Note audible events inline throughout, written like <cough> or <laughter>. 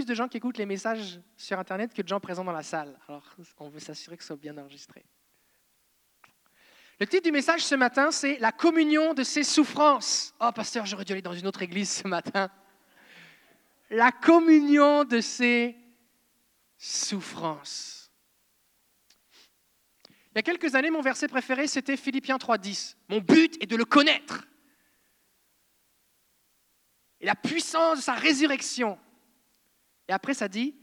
plus de gens qui écoutent les messages sur Internet que de gens présents dans la salle. Alors, on veut s'assurer que ce soit bien enregistré. Le titre du message ce matin, c'est La communion de ses souffrances. Oh, pasteur, j'aurais dû aller dans une autre église ce matin. La communion de ses souffrances. Il y a quelques années, mon verset préféré, c'était Philippiens 3.10. Mon but est de le connaître. Et la puissance de sa résurrection. Et après, ça dit,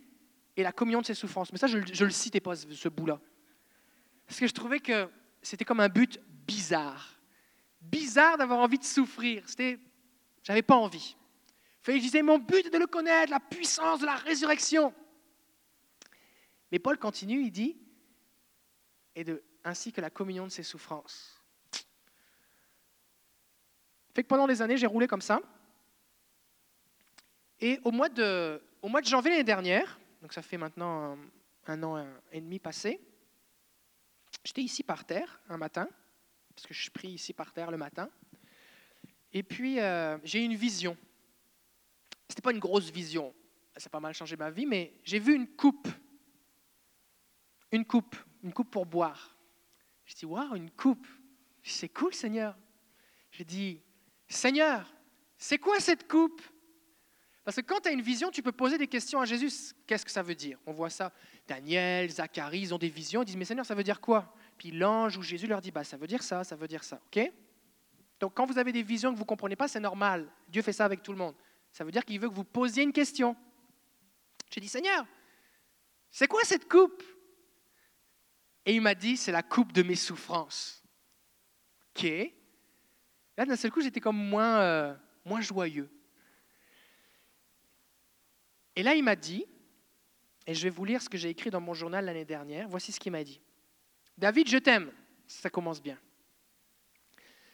et la communion de ses souffrances. Mais ça, je ne le citais pas, ce bout-là. Parce que je trouvais que c'était comme un but bizarre. Bizarre d'avoir envie de souffrir. C'était, j'avais pas envie. Il disait, mon but est de le connaître, la puissance de la résurrection. Mais Paul continue, il dit, et de, ainsi que la communion de ses souffrances. Fait que pendant des années, j'ai roulé comme ça. Et au mois de, au mois de janvier l'année dernière, donc ça fait maintenant un, an et demi passé, j'étais ici par terre un matin, parce que je pris ici par terre le matin, et puis euh, j'ai eu une vision. Ce n'était pas une grosse vision, ça a pas mal changé ma vie, mais j'ai vu une coupe, une coupe, une coupe pour boire. Je dis, waouh, une coupe, c'est cool Seigneur. J'ai dit, Seigneur, c'est quoi cette coupe? Parce que quand tu as une vision, tu peux poser des questions à Jésus. Qu'est-ce que ça veut dire? On voit ça. Daniel, Zacharie, ils ont des visions. Ils disent, mais Seigneur, ça veut dire quoi? Puis l'ange ou Jésus leur dit, bah, ça veut dire ça, ça veut dire ça. OK? Donc quand vous avez des visions que vous ne comprenez pas, c'est normal. Dieu fait ça avec tout le monde. Ça veut dire qu'il veut que vous posiez une question. J'ai dit, Seigneur, c'est quoi cette coupe? Et il m'a dit, c'est la coupe de mes souffrances. OK? Là, d'un seul coup, j'étais comme moins, euh, moins joyeux. Et là, il m'a dit, et je vais vous lire ce que j'ai écrit dans mon journal l'année dernière, voici ce qu'il m'a dit. David, je t'aime, ça commence bien.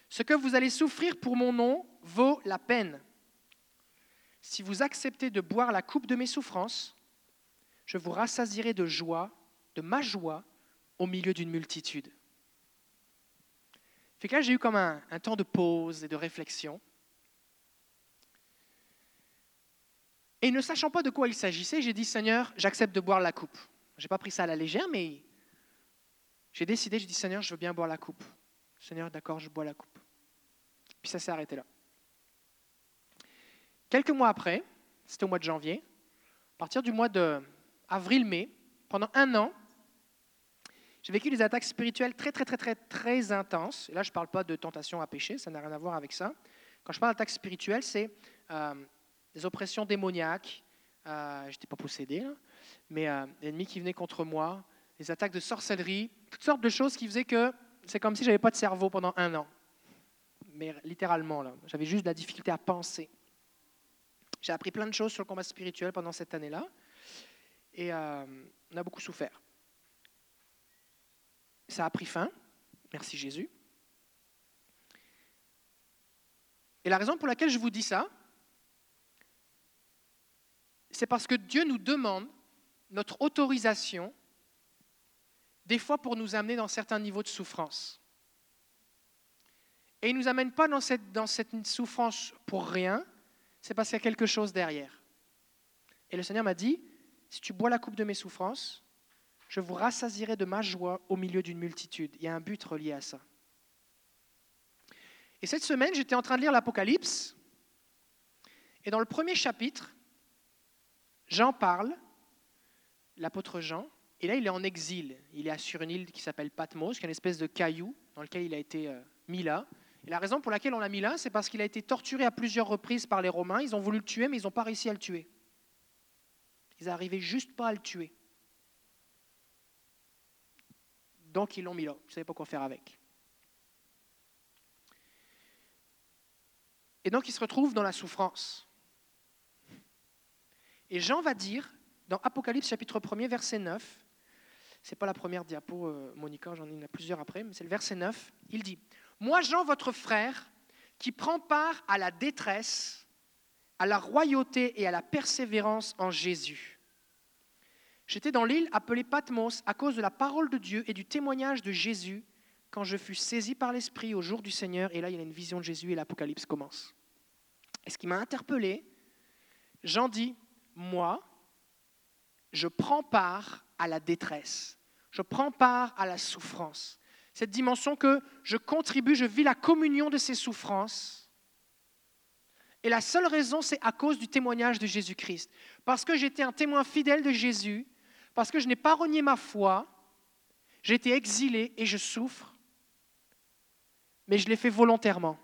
Ce que vous allez souffrir pour mon nom vaut la peine. Si vous acceptez de boire la coupe de mes souffrances, je vous rassasierai de joie, de ma joie, au milieu d'une multitude. Fait que là, j'ai eu comme un, un temps de pause et de réflexion. Et ne sachant pas de quoi il s'agissait, j'ai dit Seigneur, j'accepte de boire la coupe. Je n'ai pas pris ça à la légère, mais j'ai décidé, j'ai dit Seigneur, je veux bien boire la coupe. Seigneur, d'accord, je bois la coupe. Puis ça s'est arrêté là. Quelques mois après, c'était au mois de janvier, à partir du mois de avril-mai, pendant un an, j'ai vécu des attaques spirituelles très, très, très, très, très intenses. Et là, je ne parle pas de tentation à pécher, ça n'a rien à voir avec ça. Quand je parle d'attaques spirituelles, c'est euh, des oppressions démoniaques. Euh, je n'étais pas possédé, mais euh, l'ennemi qui venait contre moi, des attaques de sorcellerie, toutes sortes de choses qui faisaient que c'est comme si je n'avais pas de cerveau pendant un an. Mais littéralement, j'avais juste de la difficulté à penser. J'ai appris plein de choses sur le combat spirituel pendant cette année-là, et euh, on a beaucoup souffert. Ça a pris fin, merci Jésus. Et la raison pour laquelle je vous dis ça, c'est parce que Dieu nous demande notre autorisation, des fois pour nous amener dans certains niveaux de souffrance. Et il ne nous amène pas dans cette, souffrance pour rien, c'est parce qu'il y a quelque chose derrière. Et le Seigneur m'a dit, si tu bois la coupe de mes souffrances, je vous rassasierai de ma joie au milieu d'une multitude. Il y a un but relié à ça. Et cette semaine, j'étais en train de lire l'Apocalypse, et dans le premier chapitre, Jean parle, l'apôtre Jean, et là il est en exil. Il est sur une île qui s'appelle Patmos, qui est une espèce de caillou dans lequel il a été euh, mis là. Et la raison pour laquelle on l'a mis là, c'est parce qu'il a été torturé à plusieurs reprises par les Romains. Ils ont voulu le tuer, mais ils n'ont pas réussi à le tuer. Ils n'arrivaient juste pas à le tuer. Donc ils l'ont mis là. Ils ne savaient pas quoi faire avec. Et donc il se retrouve dans la souffrance. Et Jean va dire, dans Apocalypse chapitre 1er, verset 9, c'est pas la première diapo, euh, Monica, j'en ai plusieurs après, mais c'est le verset 9, il dit, Moi Jean, votre frère, qui prend part à la détresse, à la royauté et à la persévérance en Jésus. J'étais dans l'île appelée Patmos à cause de la parole de Dieu et du témoignage de Jésus quand je fus saisi par l'Esprit au jour du Seigneur. Et là, il y a une vision de Jésus et l'Apocalypse commence. Et ce qui m'a interpellé, Jean dit, moi, je prends part à la détresse, je prends part à la souffrance. Cette dimension que je contribue, je vis la communion de ces souffrances. Et la seule raison, c'est à cause du témoignage de Jésus-Christ. Parce que j'étais un témoin fidèle de Jésus, parce que je n'ai pas renié ma foi, j'ai été exilé et je souffre, mais je l'ai fait volontairement.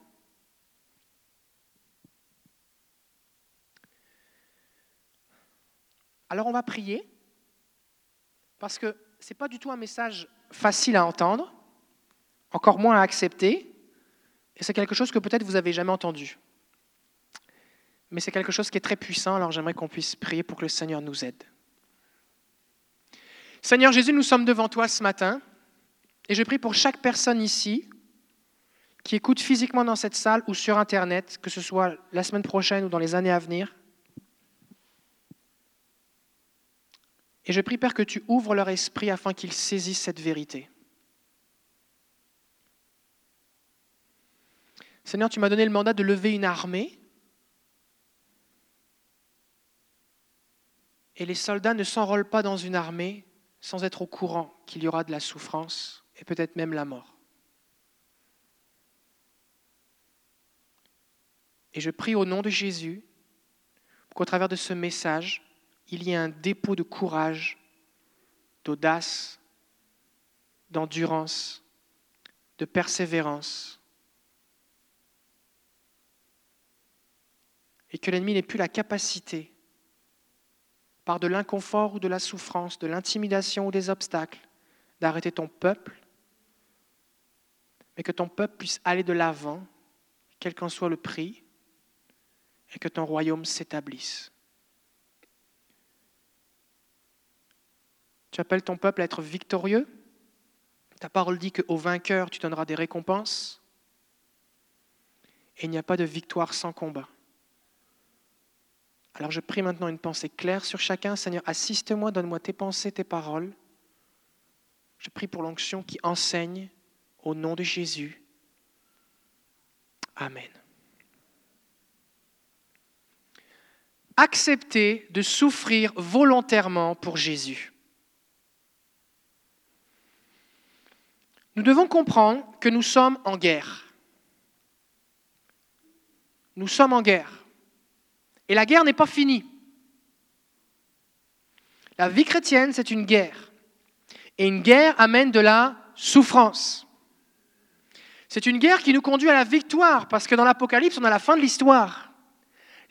Alors on va prier, parce que ce n'est pas du tout un message facile à entendre, encore moins à accepter, et c'est quelque chose que peut-être vous n'avez jamais entendu. Mais c'est quelque chose qui est très puissant, alors j'aimerais qu'on puisse prier pour que le Seigneur nous aide. Seigneur Jésus, nous sommes devant toi ce matin, et je prie pour chaque personne ici qui écoute physiquement dans cette salle ou sur Internet, que ce soit la semaine prochaine ou dans les années à venir, Et je prie, Père, que tu ouvres leur esprit afin qu'ils saisissent cette vérité. Seigneur, tu m'as donné le mandat de lever une armée. Et les soldats ne s'enrôlent pas dans une armée sans être au courant qu'il y aura de la souffrance et peut-être même la mort. Et je prie au nom de Jésus qu'au travers de ce message, il y a un dépôt de courage, d'audace, d'endurance, de persévérance. Et que l'ennemi n'ait plus la capacité, par de l'inconfort ou de la souffrance, de l'intimidation ou des obstacles, d'arrêter ton peuple, mais que ton peuple puisse aller de l'avant, quel qu'en soit le prix, et que ton royaume s'établisse. Tu appelles ton peuple à être victorieux. Ta parole dit qu'au vainqueur, tu donneras des récompenses. Et il n'y a pas de victoire sans combat. Alors je prie maintenant une pensée claire sur chacun. Seigneur, assiste-moi, donne-moi tes pensées, tes paroles. Je prie pour l'onction qui enseigne au nom de Jésus. Amen. Accepter de souffrir volontairement pour Jésus. Nous devons comprendre que nous sommes en guerre. Nous sommes en guerre. Et la guerre n'est pas finie. La vie chrétienne, c'est une guerre. Et une guerre amène de la souffrance. C'est une guerre qui nous conduit à la victoire, parce que dans l'Apocalypse, on a la fin de l'histoire.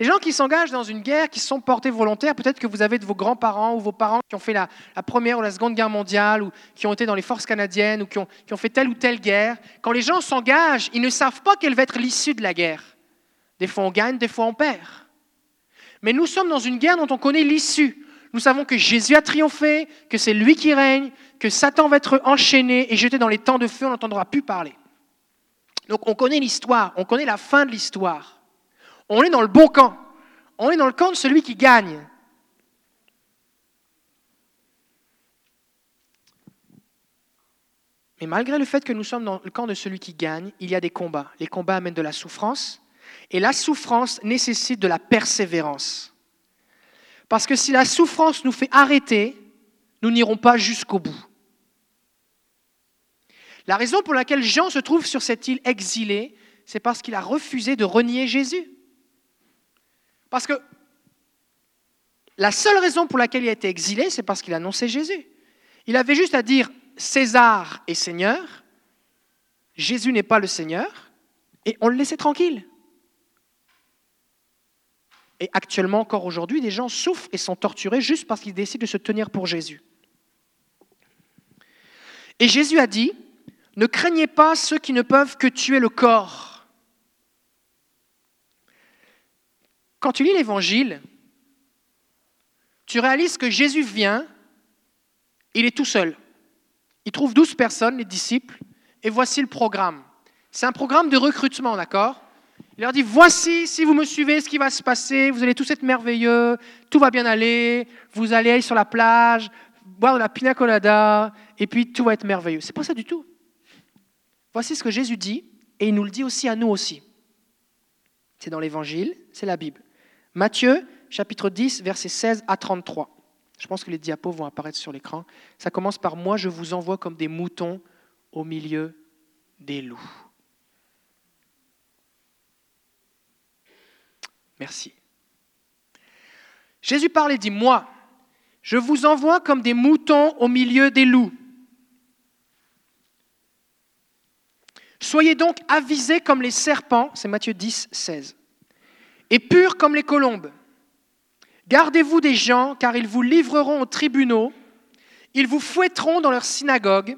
Les gens qui s'engagent dans une guerre, qui sont portés volontaires, peut-être que vous avez de vos grands-parents ou vos parents qui ont fait la, Première ou la Seconde Guerre mondiale, ou qui ont été dans les forces canadiennes, ou qui ont, qui ont fait telle ou telle guerre. Quand les gens s'engagent, ils ne savent pas quelle va être l'issue de la guerre. Des fois on gagne, des fois on perd. Mais nous sommes dans une guerre dont on connaît l'issue. Nous savons que Jésus a triomphé, que c'est lui qui règne, que Satan va être enchaîné et jeté dans les temps de feu, on n'entendra plus parler. Donc on connaît l'histoire, on connaît la fin de l'histoire. On est dans le bon camp. On est dans le camp de celui qui gagne. Mais malgré le fait que nous sommes dans le camp de celui qui gagne, il y a des combats. Les combats amènent de la souffrance, et la souffrance nécessite de la persévérance. Parce que si la souffrance nous fait arrêter, nous n'irons pas jusqu'au bout. La raison pour laquelle Jean se trouve sur cette île exilée, c'est parce qu'il a refusé de renier Jésus. Parce que la seule raison pour laquelle il a été exilé, c'est parce qu'il annonçait Jésus. Il avait juste à dire César est Seigneur, Jésus n'est pas le Seigneur, et on le laissait tranquille. Et actuellement, encore aujourd'hui, des gens souffrent et sont torturés juste parce qu'ils décident de se tenir pour Jésus. Et Jésus a dit, ne craignez pas ceux qui ne peuvent que tuer le corps Quand tu lis l'Évangile, tu réalises que Jésus vient, il est tout seul. Il trouve douze personnes, les disciples, et voici le programme. C'est un programme de recrutement, d'accord? Il leur dit, voici, si vous me suivez, ce qui va se passer, vous allez tous être merveilleux, tout va bien aller, vous allez aller sur la plage, boire de la pina colada, et puis tout va être merveilleux. C'est pas ça du tout. Voici ce que Jésus dit, et il nous le dit aussi à nous aussi. C'est dans l'Évangile, c'est la Bible. Matthieu chapitre 10, versets 16 à 33. Je pense que les diapos vont apparaître sur l'écran. Ça commence par Moi, je vous envoie comme des moutons au milieu des loups. Merci. Jésus parle et dit Moi, je vous envoie comme des moutons au milieu des loups. Soyez donc avisés comme les serpents, c'est Matthieu 10, 16, et purs comme les colombes. Gardez-vous des gens, car ils vous livreront aux tribunaux, ils vous fouetteront dans leurs synagogues,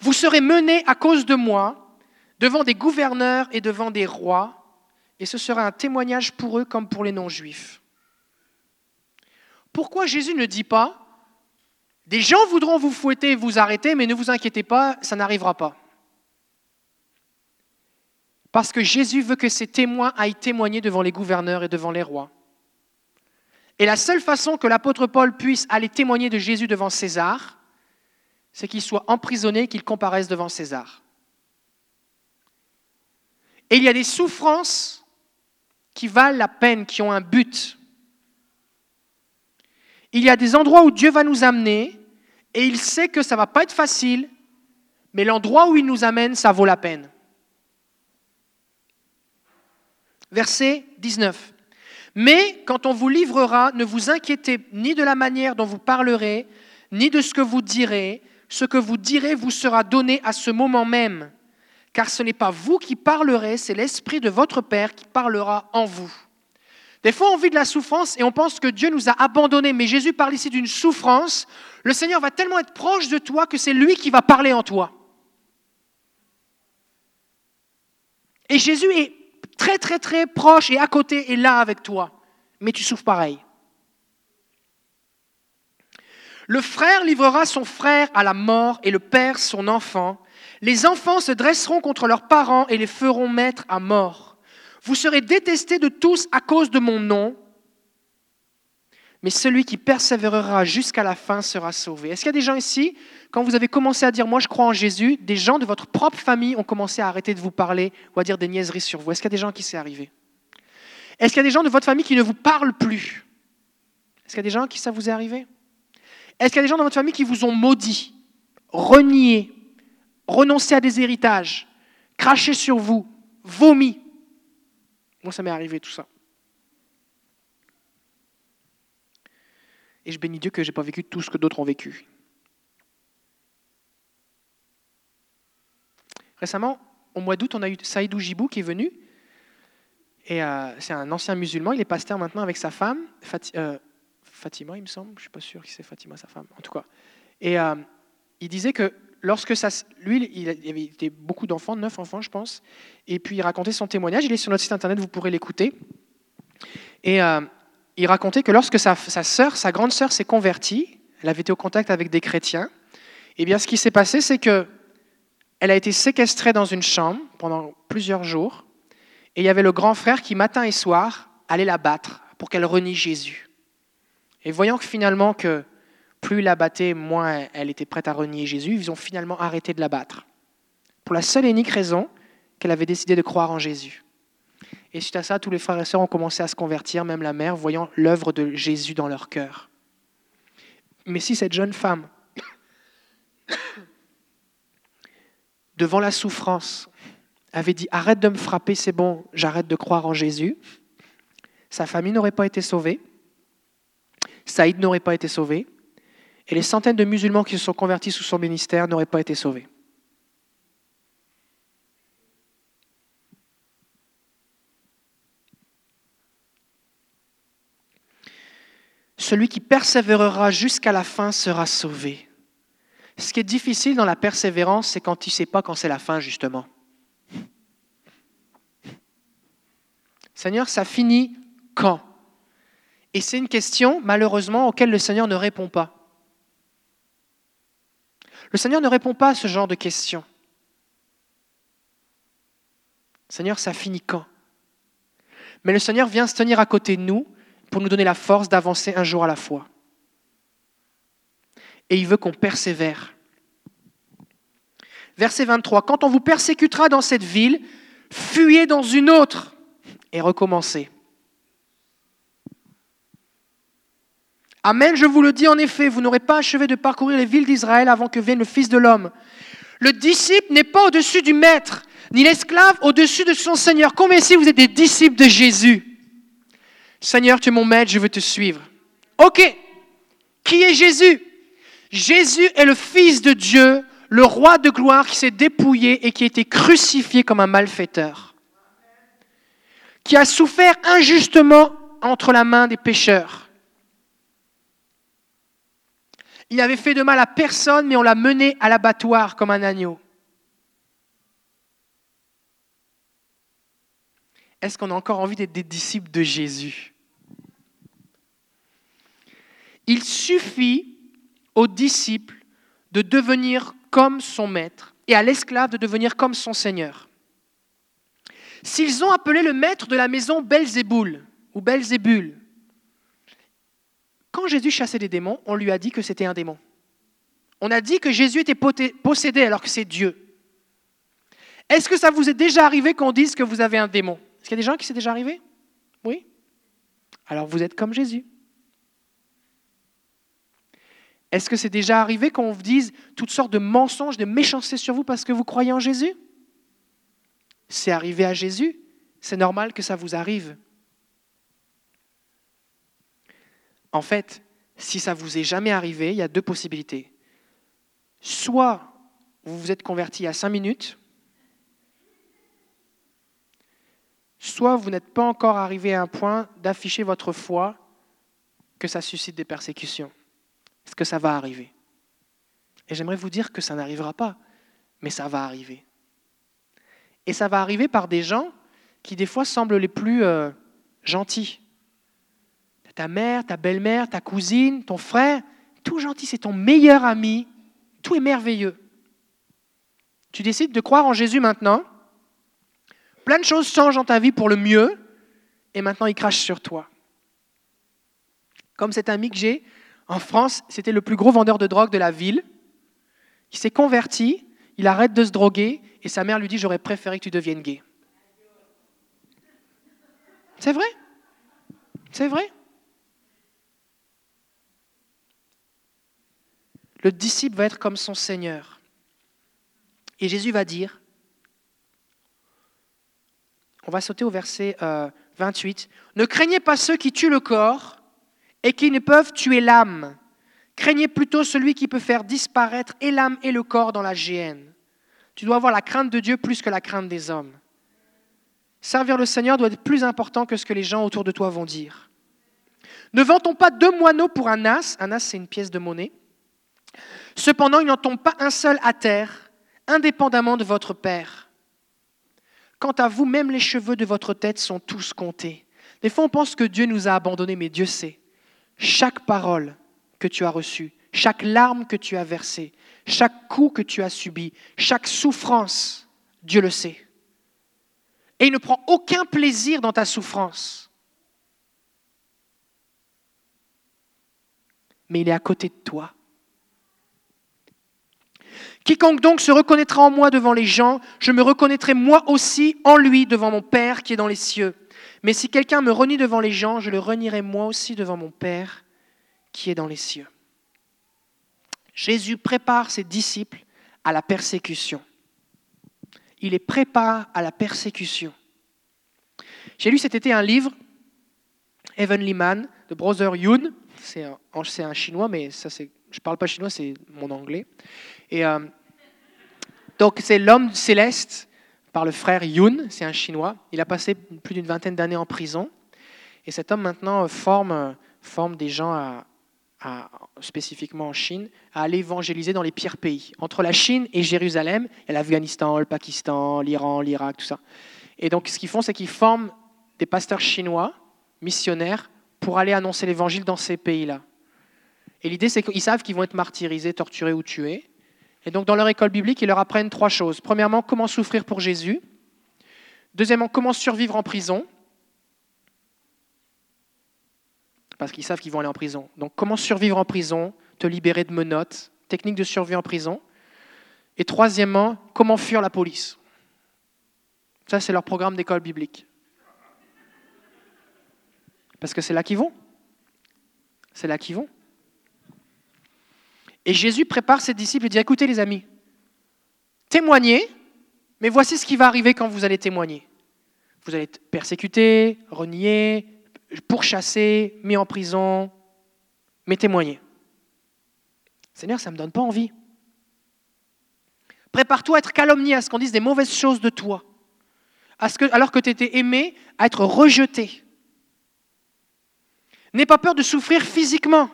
vous serez menés à cause de moi devant des gouverneurs et devant des rois, et ce sera un témoignage pour eux comme pour les non-juifs. Pourquoi Jésus ne dit pas, des gens voudront vous fouetter et vous arrêter, mais ne vous inquiétez pas, ça n'arrivera pas Parce que Jésus veut que ses témoins aillent témoigner devant les gouverneurs et devant les rois. Et la seule façon que l'apôtre Paul puisse aller témoigner de Jésus devant César, c'est qu'il soit emprisonné, qu'il comparaisse devant César. Et il y a des souffrances qui valent la peine, qui ont un but. Il y a des endroits où Dieu va nous amener et il sait que ça ne va pas être facile, mais l'endroit où il nous amène, ça vaut la peine. Verset 19. Mais quand on vous livrera, ne vous inquiétez ni de la manière dont vous parlerez, ni de ce que vous direz. Ce que vous direz vous sera donné à ce moment même. Car ce n'est pas vous qui parlerez, c'est l'Esprit de votre Père qui parlera en vous. Des fois, on vit de la souffrance et on pense que Dieu nous a abandonnés, mais Jésus parle ici d'une souffrance. Le Seigneur va tellement être proche de toi que c'est lui qui va parler en toi. Et Jésus est très très très proche et à côté et là avec toi, mais tu souffres pareil. Le frère livrera son frère à la mort et le père son enfant. Les enfants se dresseront contre leurs parents et les feront mettre à mort. Vous serez détestés de tous à cause de mon nom, mais celui qui persévérera jusqu'à la fin sera sauvé. Est-ce qu'il y a des gens ici, quand vous avez commencé à dire moi je crois en Jésus, des gens de votre propre famille ont commencé à arrêter de vous parler ou à dire des niaiseries sur vous? Est-ce qu'il y a des gens qui s'est arrivé? Est-ce qu'il y a des gens de votre famille qui ne vous parlent plus? Est-ce qu'il y a des gens qui ça vous est arrivé? Est-ce qu'il y a des gens dans votre famille qui vous ont maudit, renié, renoncé à des héritages, craché sur vous, vomi? Moi ça m'est arrivé tout ça. Et je bénis Dieu que je n'ai pas vécu tout ce que d'autres ont vécu. Récemment, au mois d'août, on a eu Saïd Oujibou qui est venu. Et euh, c'est un ancien musulman, il est pasteur maintenant avec sa femme, euh, Fatima, il me semble. Je ne suis pas sûr qui c'est Fatima, sa femme, en tout cas. Et euh, il disait que lorsque ça. Lui, il avait beaucoup d'enfants, neuf enfants, je pense. Et puis il racontait son témoignage. Il est sur notre site internet, vous pourrez l'écouter. Et il racontait que lorsque sa, sa grande sœur s'est convertie, elle avait été au contact avec des chrétiens, et eh bien ce qui s'est passé, c'est que elle a été séquestrée dans une chambre pendant plusieurs jours, et il y avait le grand frère qui, matin et soir, allait la battre pour qu'elle renie Jésus. Et voyant que finalement que plus il la battait, moins elle était prête à renier Jésus, ils ont finalement arrêté de la battre. Pour la seule et unique raison qu'elle avait décidé de croire en Jésus. Et suite à ça, tous les frères et sœurs ont commencé à se convertir, même la mère, voyant l'œuvre de Jésus dans leur cœur. Mais si cette jeune femme, <coughs> devant la souffrance, avait dit Arrête de me frapper, c'est bon, j'arrête de croire en Jésus, sa famille n'aurait pas été sauvée, Saïd n'aurait pas été sauvé, et les centaines de musulmans qui se sont convertis sous son ministère n'auraient pas été sauvés. Celui qui persévérera jusqu'à la fin sera sauvé. Ce qui est difficile dans la persévérance, c'est quand tu ne sais pas quand c'est la fin, justement. Seigneur, ça finit quand? Et c'est une question, malheureusement, auquel le Seigneur ne répond pas. Le Seigneur ne répond pas à ce genre de questions. Seigneur, ça finit quand? Mais le Seigneur vient se tenir à côté de nous pour nous donner la force d'avancer un jour à la fois. Et il veut qu'on persévère. Verset 23, quand on vous persécutera dans cette ville, fuyez dans une autre et recommencez. Amen, je vous le dis en effet, vous n'aurez pas achevé de parcourir les villes d'Israël avant que vienne le Fils de l'homme. Le disciple n'est pas au-dessus du maître, ni l'esclave au-dessus de son Seigneur. Combien ici vous êtes des disciples de Jésus? Seigneur, tu es mon maître, je veux te suivre. Ok, qui est Jésus? Jésus est le Fils de Dieu, le roi de gloire qui s'est dépouillé et qui a été crucifié comme un malfaiteur, qui a souffert injustement entre la main des pécheurs. Il n'avait fait de mal à personne, mais on l'a mené à l'abattoir comme un agneau. Est-ce qu'on a encore envie d'être des disciples de Jésus? Il suffit aux disciples de devenir comme son maître et à l'esclave de devenir comme son seigneur. S'ils ont appelé le maître de la maison Belzéboul ou Belzébul, quand Jésus chassait des démons, on lui a dit que c'était un démon. On a dit que Jésus était possédé alors que c'est Dieu. Est-ce que ça vous est déjà arrivé qu'on dise que vous avez un démon? Est-ce qu'il y a des gens qui c'est déjà arrivé? Oui? Alors vous êtes comme Jésus. Est-ce que c'est déjà arrivé qu'on vous dise toutes sortes de mensonges, de méchanceté sur vous parce que vous croyez en Jésus? C'est arrivé à Jésus. C'est normal que ça vous arrive. En fait, si ça vous est jamais arrivé, il y a deux possibilités. Soit vous vous êtes converti à cinq minutes, soit vous n'êtes pas encore arrivé à un point d'afficher votre foi que ça suscite des persécutions. Est-ce que ça va arriver? Et j'aimerais vous dire que ça n'arrivera pas, mais ça va arriver. Et ça va arriver par des gens qui des fois semblent les plus euh, gentils. Ta mère, ta belle-mère, ta cousine, ton frère, tout gentil, c'est ton meilleur ami, tout est merveilleux. Tu décides de croire en Jésus maintenant, plein de choses changent dans ta vie pour le mieux, et maintenant il crache sur toi. Comme cet ami que j'ai, en France, c'était le plus gros vendeur de drogue de la ville. Il s'est converti, il arrête de se droguer et sa mère lui dit J'aurais préféré que tu deviennes gay. C'est vrai? C'est vrai? Le disciple va être comme son Seigneur. Et Jésus va dire, on va sauter au verset 28, euh, Ne craignez pas ceux qui tuent le corps, et qui ne peuvent tuer l'âme. Craignez plutôt celui qui peut faire disparaître et l'âme et le corps dans la géhenne. Tu dois avoir la crainte de Dieu plus que la crainte des hommes. Servir le Seigneur doit être plus important que ce que les gens autour de toi vont dire. Ne vend-on pas deux moineaux pour un as Un as, c'est une pièce de monnaie. Cependant, il n'en tombe pas un seul à terre, indépendamment de votre Père. Quant à vous, même les cheveux de votre tête sont tous comptés. Des fois, on pense que Dieu nous a abandonnés, mais Dieu sait chaque parole que tu as reçue, chaque larme que tu as versée, chaque coup que tu as subi, chaque souffrance, Dieu le sait. Et il ne prend aucun plaisir dans ta souffrance. Mais il est à côté de toi. Quiconque donc se reconnaîtra en moi devant les gens, je me reconnaîtrai moi aussi en lui devant mon Père qui est dans les cieux. Mais si quelqu'un me renie devant les gens, je le renierai moi aussi devant mon Père qui est dans les cieux. Jésus prépare ses disciples à la persécution. Il les prépare à la persécution. J'ai lu cet été un livre, Heavenly Man, de Brother Yoon. C'est un, chinois, mais ça, je ne parle pas chinois, c'est mon anglais. Et, euh, donc, c'est l'homme céleste par le frère Yun, c'est un Chinois. Il a passé plus d'une vingtaine d'années en prison. Et cet homme maintenant forme, forme des gens, spécifiquement en Chine, à aller évangéliser dans les pires pays. Entre la Chine et Jérusalem, il y a l'Afghanistan, le Pakistan, l'Iran, l'Irak, tout ça. Et donc ce qu'ils font, c'est qu'ils forment des pasteurs chinois, missionnaires, pour aller annoncer l'évangile dans ces pays-là. Et l'idée, c'est qu'ils savent qu'ils vont être martyrisés, torturés ou tués. Et donc, dans leur école biblique, ils leur apprennent trois choses. Premièrement, comment souffrir pour Jésus. Deuxièmement, comment survivre en prison. Parce qu'ils savent qu'ils vont aller en prison. Donc, comment survivre en prison, te libérer de menottes, technique de survie en prison. Et troisièmement, comment fuir la police. Ça, c'est leur programme d'école biblique. Parce que c'est là qu'ils vont. C'est là qu'ils vont. Et Jésus prépare ses disciples et dit, écoutez les amis, témoignez, mais voici ce qui va arriver quand vous allez témoigner. Vous allez être persécuté, renié, pourchassé, mis en prison, mais témoignez. Seigneur, ça ne me donne pas envie. Prépare-toi à être calomnié, à ce qu'on dise des mauvaises choses de toi, alors que tu étais aimé, à être rejeté. N'aie pas peur de souffrir physiquement.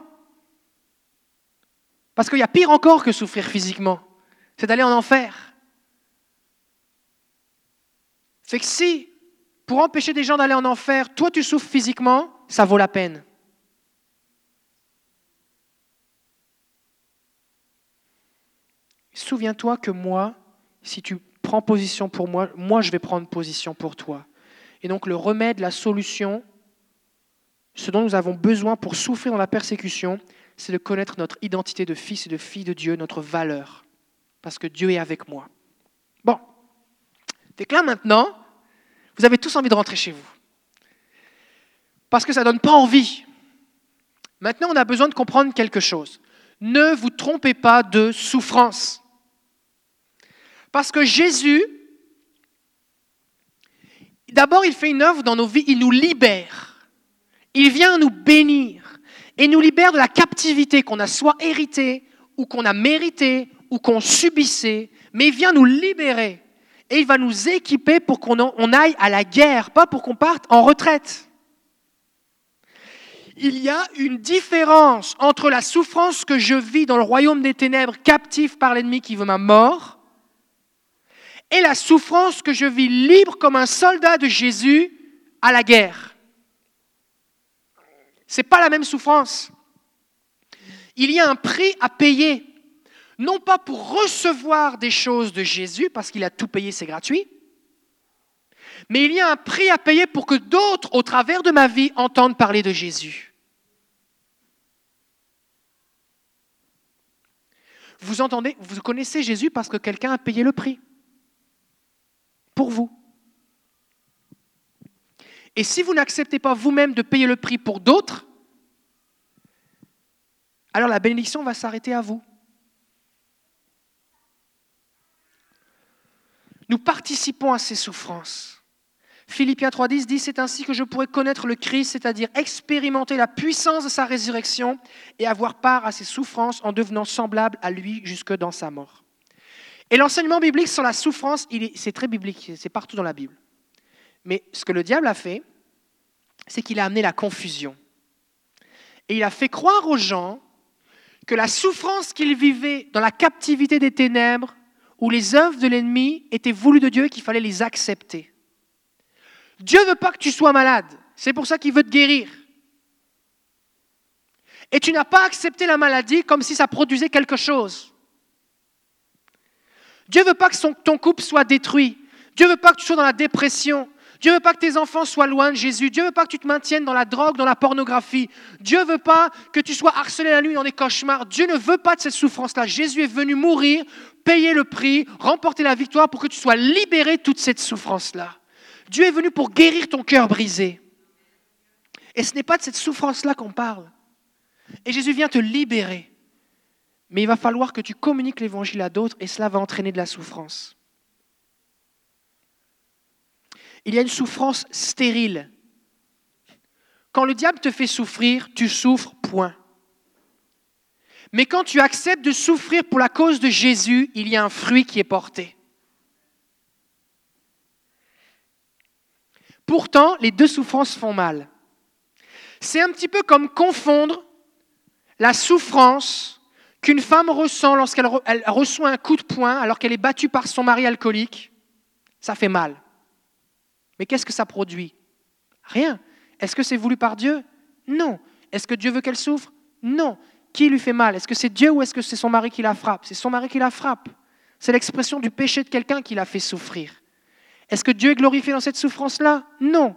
Parce qu'il y a pire encore que souffrir physiquement, c'est d'aller en enfer. Fait que si, pour empêcher des gens d'aller en enfer, toi tu souffres physiquement, ça vaut la peine. Souviens-toi que moi, si tu prends position pour moi, moi je vais prendre position pour toi. Et donc le remède, la solution, ce dont nous avons besoin pour souffrir dans la persécution, c'est de connaître notre identité de fils et de fille de Dieu, notre valeur. Parce que Dieu est avec moi. Bon. Dès que là maintenant, vous avez tous envie de rentrer chez vous. Parce que ça ne donne pas envie. Maintenant, on a besoin de comprendre quelque chose. Ne vous trompez pas de souffrance. Parce que Jésus, d'abord, il fait une œuvre dans nos vies, il nous libère. Il vient nous bénir et nous libère de la captivité qu'on a soit héritée ou qu'on a méritée ou qu'on subissait, mais il vient nous libérer et il va nous équiper pour qu'on aille à la guerre, pas pour qu'on parte en retraite. Il y a une différence entre la souffrance que je vis dans le royaume des ténèbres, captif par l'ennemi qui veut ma mort, et la souffrance que je vis libre comme un soldat de Jésus à la guerre. Ce n'est pas la même souffrance. Il y a un prix à payer, non pas pour recevoir des choses de Jésus, parce qu'il a tout payé, c'est gratuit, mais il y a un prix à payer pour que d'autres, au travers de ma vie, entendent parler de Jésus. Vous entendez, vous connaissez Jésus parce que quelqu'un a payé le prix pour vous. Et si vous n'acceptez pas vous-même de payer le prix pour d'autres, alors la bénédiction va s'arrêter à vous. Nous participons à ces souffrances. Philippiens 3.10 dit, c'est ainsi que je pourrais connaître le Christ, c'est-à-dire expérimenter la puissance de sa résurrection et avoir part à ses souffrances en devenant semblable à lui jusque dans sa mort. Et l'enseignement biblique sur la souffrance, c'est très biblique, c'est partout dans la Bible. Mais ce que le diable a fait, c'est qu'il a amené la confusion. Et il a fait croire aux gens que la souffrance qu'ils vivaient dans la captivité des ténèbres, où les œuvres de l'ennemi étaient voulues de Dieu et qu'il fallait les accepter. Dieu ne veut pas que tu sois malade, c'est pour ça qu'il veut te guérir. Et tu n'as pas accepté la maladie comme si ça produisait quelque chose. Dieu ne veut pas que ton couple soit détruit. Dieu ne veut pas que tu sois dans la dépression. Dieu veut pas que tes enfants soient loin de Jésus. Dieu veut pas que tu te maintiennes dans la drogue, dans la pornographie. Dieu ne veut pas que tu sois harcelé la nuit dans des cauchemars. Dieu ne veut pas de cette souffrance-là. Jésus est venu mourir, payer le prix, remporter la victoire pour que tu sois libéré de toute cette souffrance-là. Dieu est venu pour guérir ton cœur brisé. Et ce n'est pas de cette souffrance-là qu'on parle. Et Jésus vient te libérer. Mais il va falloir que tu communiques l'évangile à d'autres et cela va entraîner de la souffrance. Il y a une souffrance stérile. Quand le diable te fait souffrir, tu souffres, point. Mais quand tu acceptes de souffrir pour la cause de Jésus, il y a un fruit qui est porté. Pourtant, les deux souffrances font mal. C'est un petit peu comme confondre la souffrance qu'une femme ressent lorsqu'elle reçoit un coup de poing alors qu'elle est battue par son mari alcoolique, ça fait mal. Mais qu'est-ce que ça produit? Rien. Est-ce que c'est voulu par Dieu? Non. Est-ce que Dieu veut qu'elle souffre? Non. Qui lui fait mal? Est-ce que c'est Dieu ou est-ce que c'est son mari qui la frappe? C'est son mari qui la frappe. C'est l'expression du péché de quelqu'un qui la fait souffrir. Est-ce que Dieu est glorifié dans cette souffrance-là? Non.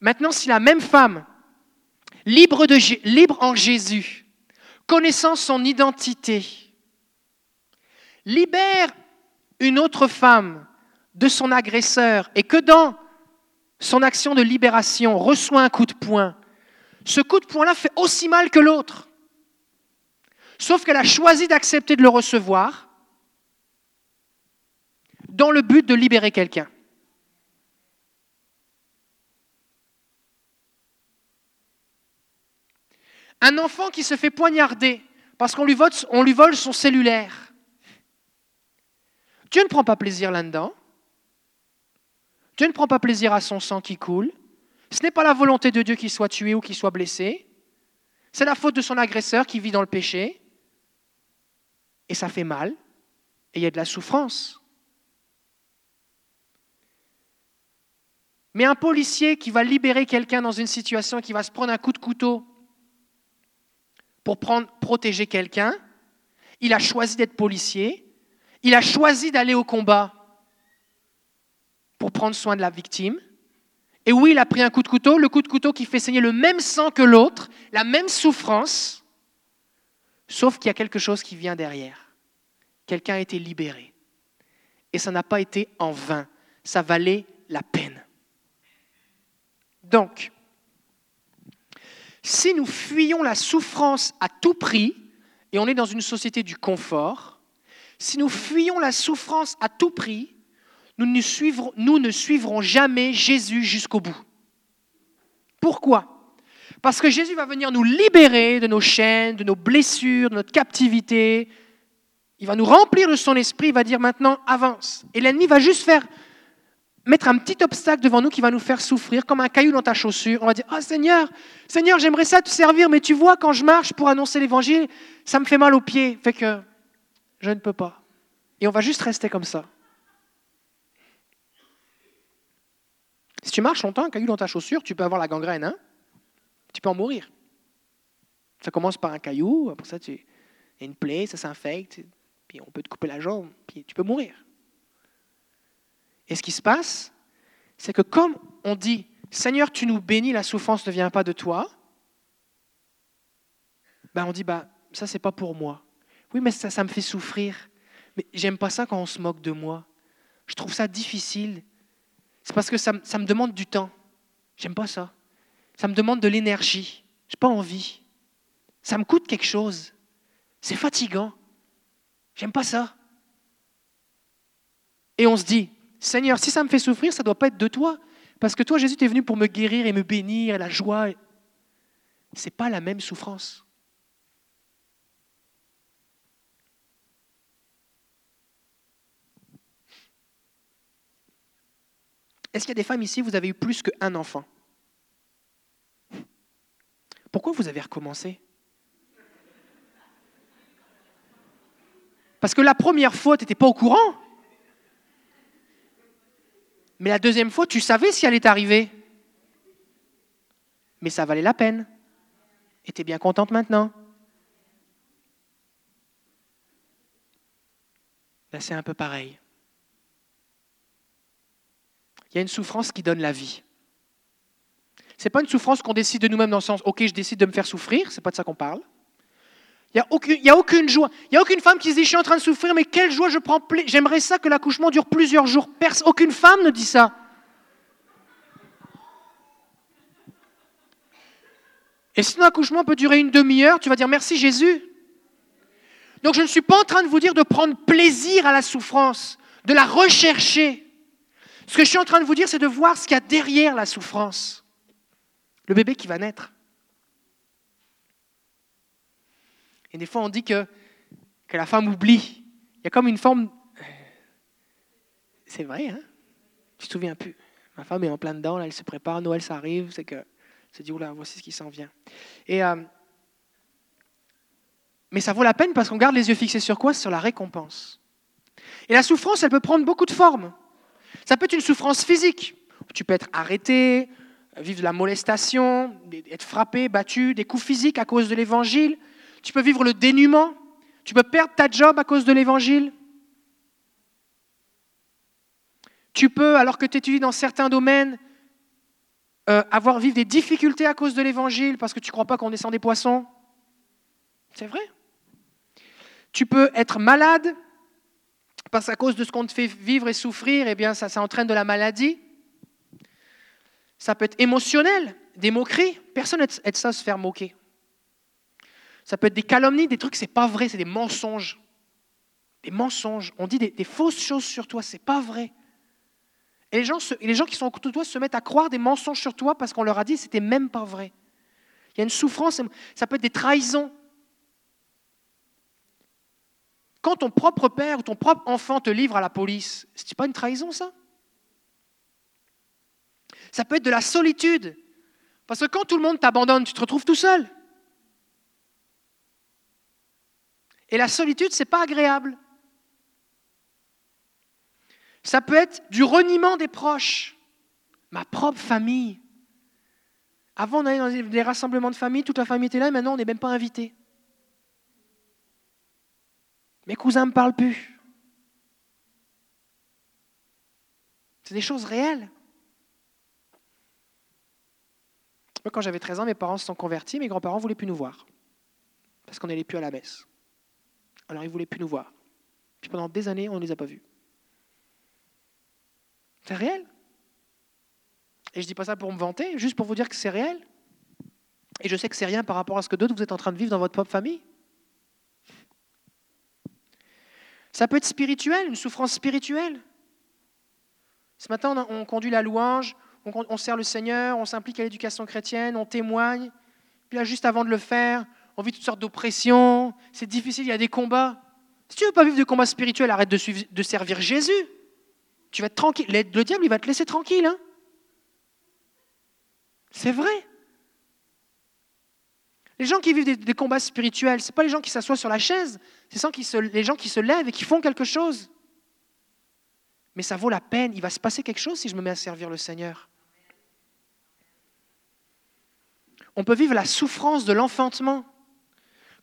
Maintenant, si la même femme libre, en Jésus, connaissant son identité, libère une autre femme de son agresseur et que dans son action de libération reçoit un coup de poing, ce coup de poing-là fait aussi mal que l'autre. Sauf qu'elle a choisi d'accepter de le recevoir dans le but de libérer quelqu'un. Un enfant qui se fait poignarder parce qu'on lui, vole son cellulaire. Dieu ne prend pas plaisir là-dedans. Dieu ne prend pas plaisir à son sang qui coule. Ce n'est pas la volonté de Dieu qu'il soit tué ou qu'il soit blessé. C'est la faute de son agresseur qui vit dans le péché. Et ça fait mal. Et il y a de la souffrance. Mais un policier qui va libérer quelqu'un dans une situation, qui va se prendre un coup de couteau pour protéger quelqu'un, il a choisi d'être policier, il a choisi d'aller au combat pour prendre soin de la victime. Et oui, il a pris un coup de couteau, le coup de couteau qui fait saigner le même sang que l'autre, la même souffrance, sauf qu'il y a quelque chose qui vient derrière. Quelqu'un a été libéré. Et ça n'a pas été en vain, ça valait la peine. Donc, si nous fuyons la souffrance à tout prix, et on est dans une société du confort, si nous fuyons la souffrance à tout prix, nous ne suivrons, nous ne suivrons jamais Jésus jusqu'au bout. Pourquoi? Parce que Jésus va venir nous libérer de nos chaînes, de nos blessures, de notre captivité. Il va nous remplir de son esprit, il va dire maintenant avance. Et l'ennemi va juste faire mettre un petit obstacle devant nous qui va nous faire souffrir, comme un caillou dans ta chaussure. On va dire, ah Seigneur, Seigneur, j'aimerais ça te servir, mais tu vois, quand je marche pour annoncer l'évangile, ça me fait mal aux pieds, fait que je ne peux pas. Et on va juste rester comme ça. Si tu marches longtemps, un caillou dans ta chaussure, tu peux avoir la gangrène, hein Tu peux en mourir. Ça commence par un caillou, après ça, tu... il y a une plaie, ça s'infecte, puis on peut te couper la jambe, puis tu peux mourir. Et ce qui se passe, c'est que comme on dit, Seigneur, tu nous bénis, la souffrance ne vient pas de toi, ben on dit, bah, ça, c'est pas pour moi. Oui, mais ça, me fait souffrir. Mais j'aime pas ça quand on se moque de moi. Je trouve ça difficile. C'est parce que ça, me demande du temps. J'aime pas ça. Ça me demande de l'énergie. J'ai pas envie. Ça me coûte quelque chose. C'est fatigant. J'aime pas ça. Et on se dit, Seigneur, si ça me fait souffrir, ça doit pas être de toi. Parce que toi, Jésus, tu es venu pour me guérir et me bénir, la joie. Ce n'est pas la même souffrance. Est-ce qu'il y a des femmes ici, vous avez eu plus qu'un enfant Pourquoi vous avez recommencé Parce que la première fois, tu n'étais pas au courant. Mais la deuxième fois, tu savais si elle est arrivée. Mais ça valait la peine. Et tu es bien contente maintenant. Là, c'est un peu pareil. Il y a une souffrance qui donne la vie. Ce n'est pas une souffrance qu'on décide de nous-mêmes dans le sens, OK, je décide de me faire souffrir, c'est pas de ça qu'on parle. Il n'y a, aucune, a aucune joie. Il n'y a aucune femme qui se dit, je suis en train de souffrir, mais quelle joie je prends plaisir. J'aimerais ça que l'accouchement dure plusieurs jours. aucune femme ne dit ça. Et si l'accouchement peut durer une demi-heure, tu vas dire merci Jésus. Donc je ne suis pas en train de vous dire de prendre plaisir à la souffrance, de la rechercher. Ce que je suis en train de vous dire, c'est de voir ce qu'il y a derrière la souffrance. Le bébé qui va naître. Et des fois, on dit que, que la femme oublie. Il y a comme une forme. C'est vrai, hein? Tu te souviens plus. Ma femme est en plein dedans, là, elle se prépare, Noël, ça arrive, c'est que. Se dit, oula, voici ce qui s'en vient. Et, euh, mais ça vaut la peine parce qu'on garde les yeux fixés sur quoi? Sur la récompense. Et la souffrance, elle peut prendre beaucoup de formes. Ça peut être une souffrance physique. Tu peux être arrêté, vivre de la molestation, être frappé, battu, des coups physiques à cause de l'évangile. Tu peux vivre le dénuement. Tu peux perdre ta job à cause de l'évangile. Tu peux, alors que tu étudies dans certains domaines, euh, avoir vivre des difficultés à cause de l'évangile parce que tu ne crois pas qu'on descend des poissons. C'est vrai. Tu peux être malade parce qu'à cause de ce qu'on te fait vivre et souffrir, eh bien, ça, entraîne de la maladie. Ça peut être émotionnel. des moqueries. Personne n'aide ça à se faire moquer. Ça peut être des calomnies, des trucs, c'est pas vrai, c'est des mensonges. Des mensonges. On dit des, fausses choses sur toi, c'est pas vrai. Et les gens, les gens qui sont autour de toi se mettent à croire des mensonges sur toi parce qu'on leur a dit que c'était même pas vrai. Il y a une souffrance, ça peut être des trahisons. Quand ton propre père ou ton propre enfant te livre à la police, c'est pas une trahison ça? Ça peut être de la solitude. Parce que quand tout le monde t'abandonne, tu te retrouves tout seul. Et la solitude, ce n'est pas agréable. Ça peut être du reniement des proches. Ma propre famille. Avant, on allait dans des rassemblements de famille, toute la famille était là, et maintenant, on n'est même pas invité. Mes cousins ne me parlent plus. C'est des choses réelles. Moi, quand j'avais 13 ans, mes parents se sont convertis, mes grands-parents ne voulaient plus nous voir. Parce qu'on n'allait plus à la messe. Alors ils ne voulaient plus nous voir. Puis pendant des années, on ne les a pas vus. C'est réel. Et je ne dis pas ça pour me vanter, juste pour vous dire que c'est réel. Et je sais que c'est rien par rapport à ce que d'autres vous êtes en train de vivre dans votre propre famille. Ça peut être spirituel, une souffrance spirituelle. Ce matin, on, conduit la louange, on, sert le Seigneur, on s'implique à l'éducation chrétienne, on témoigne. Puis là, juste avant de le faire, on vit toutes sortes d'oppressions, c'est difficile, il y a des combats. Si tu ne veux pas vivre de combats spirituels, arrête de, servir Jésus. Tu vas être tranquille. Le diable, il va te laisser tranquille. Hein. c'est vrai. Les gens qui vivent des, combats spirituels, ce pas les gens qui s'assoient sur la chaise, c'est les gens qui se lèvent et qui font quelque chose. Mais ça vaut la peine, il va se passer quelque chose si je me mets à servir le Seigneur. On peut vivre la souffrance de l'enfantement.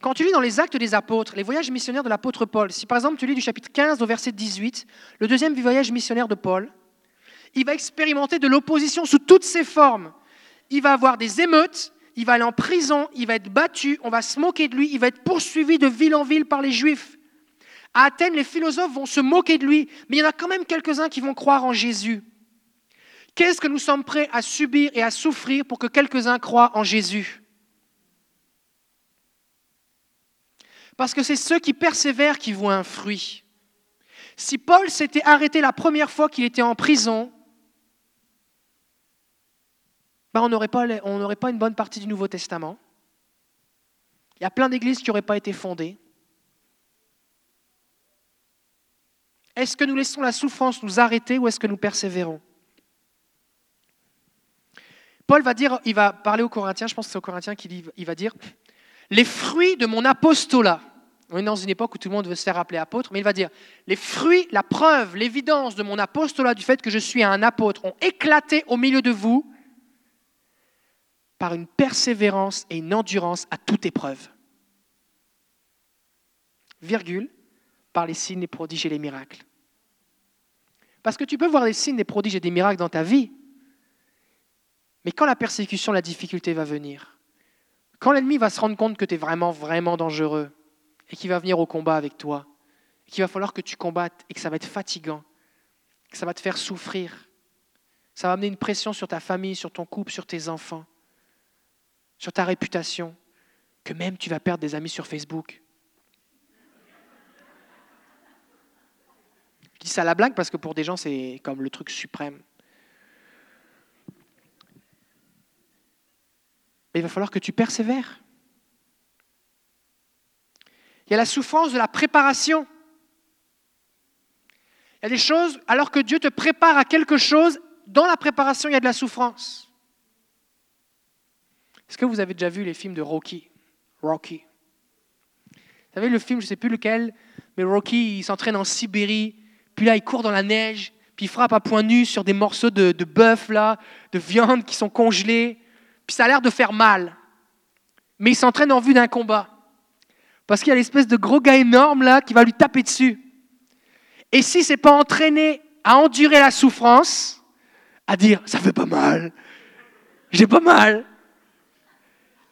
Quand tu lis dans les actes des apôtres, les voyages missionnaires de l'apôtre Paul, si par exemple tu lis du chapitre 15 au verset 18, le deuxième voyage missionnaire de Paul, il va expérimenter de l'opposition sous toutes ses formes. Il va avoir des émeutes, il va aller en prison, il va être battu, on va se moquer de lui, il va être poursuivi de ville en ville par les juifs. À Athènes, les philosophes vont se moquer de lui, mais il y en a quand même quelques-uns qui vont croire en Jésus. Qu'est-ce que nous sommes prêts à subir et à souffrir pour que quelques-uns croient en Jésus? Parce que c'est ceux qui persévèrent qui voient un fruit. Si Paul s'était arrêté la première fois qu'il était en prison, ben on n'aurait pas, pas une bonne partie du Nouveau Testament. Il y a plein d'églises qui n'auraient pas été fondées. Est-ce que nous laissons la souffrance nous arrêter ou est-ce que nous persévérons? Paul va dire, il va parler aux Corinthiens, je pense que c'est aux Corinthiens qu'il va dire, les fruits de mon apostolat. On est dans une époque où tout le monde veut se faire appeler apôtre, mais il va dire les fruits, la preuve, l'évidence de mon apostolat, du fait que je suis un apôtre, ont éclaté au milieu de vous par une persévérance et une endurance à toute épreuve. Virgule, par les signes, les prodiges et les miracles. Parce que tu peux voir des signes, des prodiges et des miracles dans ta vie, mais quand la persécution, la difficulté va venir, quand l'ennemi va se rendre compte que tu es vraiment, vraiment dangereux et qu'il va venir au combat avec toi, qu'il va falloir que tu combattes et que ça va être fatigant, que ça va te faire souffrir, ça va amener une pression sur ta famille, sur ton couple, sur tes enfants, sur ta réputation, que même tu vas perdre des amis sur Facebook. Je dis ça à la blague parce que pour des gens, c'est comme le truc suprême. Mais il va falloir que tu persévères. Il y a la souffrance de la préparation. Il y a des choses, alors que Dieu te prépare à quelque chose, dans la préparation, il y a de la souffrance. Est-ce que vous avez déjà vu les films de Rocky? Rocky. Vous savez le film, je ne sais plus lequel, mais Rocky, il s'entraîne en Sibérie, puis là, il court dans la neige, puis il frappe à point nu sur des morceaux de, de bœuf, là, de viande qui sont congelés, puis ça a l'air de faire mal. Mais il s'entraîne en vue d'un combat. Parce qu'il y a l'espèce de gros gars énorme là qui va lui taper dessus. Et si c'est pas entraîné à endurer la souffrance, à dire ça fait pas mal, j'ai pas mal,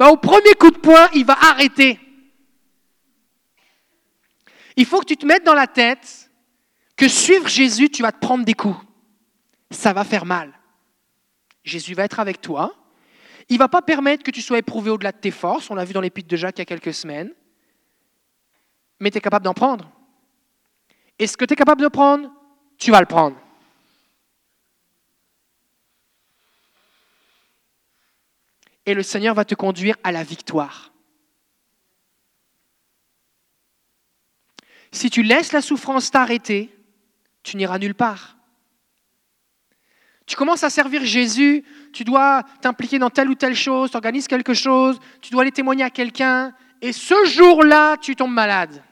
ben, au premier coup de poing, il va arrêter. Il faut que tu te mettes dans la tête que suivre Jésus, tu vas te prendre des coups. Ça va faire mal. Jésus va être avec toi, Il ne va pas permettre que tu sois éprouvé au-delà de tes forces. On l'a vu dans l'épître de Jacques il y a quelques semaines. Mais tu es capable d'en prendre. Et ce que tu es capable de prendre, tu vas le prendre. Et le Seigneur va te conduire à la victoire. Si tu laisses la souffrance t'arrêter, tu n'iras nulle part. Tu commences à servir Jésus, tu dois t'impliquer dans telle ou telle chose, tu organises quelque chose, tu dois aller témoigner à quelqu'un, et ce jour-là, tu tombes malade.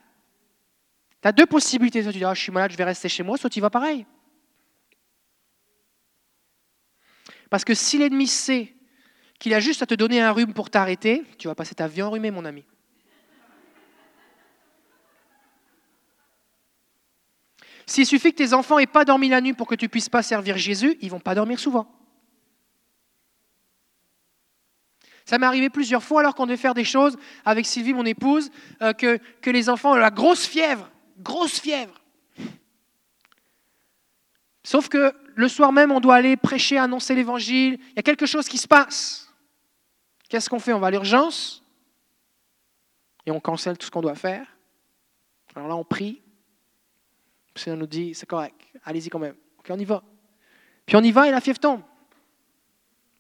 Tu as deux possibilités. Soit tu dis, ah, je suis malade, je vais rester chez moi, soit tu vas pareil. Parce que si l'ennemi sait qu'il a juste à te donner un rhume pour t'arrêter, tu vas passer ta vie enrhumée, mon ami. S'il suffit que tes enfants n'aient pas dormi la nuit pour que tu puisses pas servir Jésus, ils vont pas dormir souvent. Ça m'est arrivé plusieurs fois alors qu'on devait faire des choses avec Sylvie, mon épouse, euh, que, que les enfants ont la grosse fièvre, grosse fièvre. Sauf que le soir même, on doit aller prêcher, annoncer l'évangile, il y a quelque chose qui se passe. Qu'est-ce qu'on fait? On va à l'urgence? Et on cancelle tout ce qu'on doit faire? Alors là, on prie, le Seigneur nous dit, c'est correct, allez-y quand même. Ok, on y va. Puis on y va et la fièvre tombe.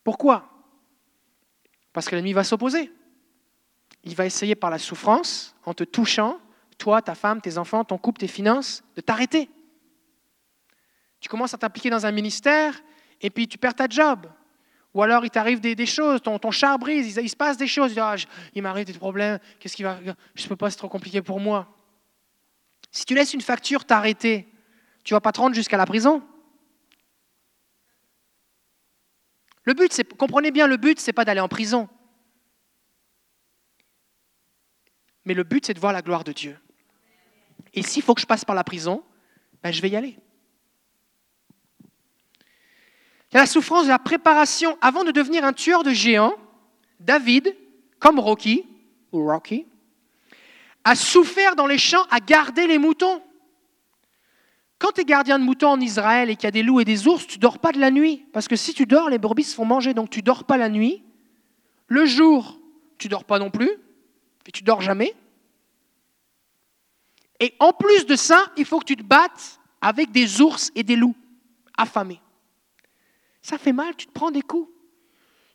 Pourquoi? Parce que l'ennemi va s'opposer. Il va essayer par la souffrance, en te touchant, toi, ta femme, tes enfants, ton couple, tes finances, de t'arrêter. Tu commences à t'impliquer dans un ministère et puis tu perds ta job. Ou alors il t'arrive des, choses, ton, char brise, il, se passe des choses. Ah, il m'arrive des problèmes, qu'est-ce qui va. Je ne peux pas, c'est trop compliqué pour moi. Si tu laisses une facture t'arrêter, tu vas pas te rendre jusqu'à la prison. Le but, c'est, comprenez bien, le but, c'est pas d'aller en prison. Mais le but, c'est de voir la gloire de Dieu. Et s'il faut que je passe par la prison, ben, je vais y aller. Il y a la souffrance de la préparation avant de devenir un tueur de géants. David, comme Rocky, Rocky, a souffert dans les champs à garder les moutons. Quand tu es gardien de moutons en Israël et qu'il y a des loups et des ours, tu dors pas de la nuit. Parce que si tu dors, les brebis se font manger. Donc tu dors pas la nuit. Le jour, tu dors pas non plus. Et tu dors jamais. Et en plus de ça, il faut que tu te battes avec des ours et des loups affamés. Ça fait mal, tu te prends des coups.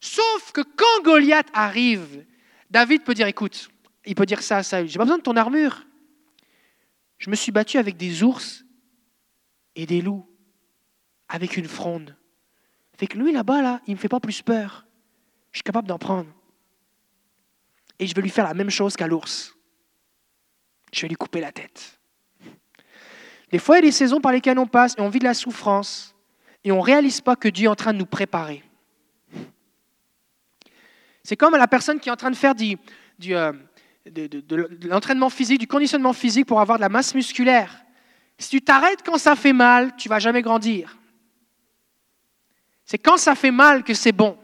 Sauf que quand Goliath arrive, David peut dire, écoute, il peut dire ça Saül, j'ai pas besoin de ton armure. Je me suis battu avec des ours et des loups, avec une fronde. Fait lui là-bas, là, il ne me fait pas plus peur. Je suis capable d'en prendre. Et je vais lui faire la même chose qu'à l'ours. Je vais lui couper la tête. Des fois, il y a des saisons par lesquelles on passe et on vit de la souffrance et on ne réalise pas que Dieu est en train de nous préparer. C'est comme la personne qui est en train de faire du, euh, de, l'entraînement physique, du conditionnement physique pour avoir de la masse musculaire. Si tu t'arrêtes quand ça fait mal, tu vas jamais grandir. C'est quand ça fait mal que c'est bon.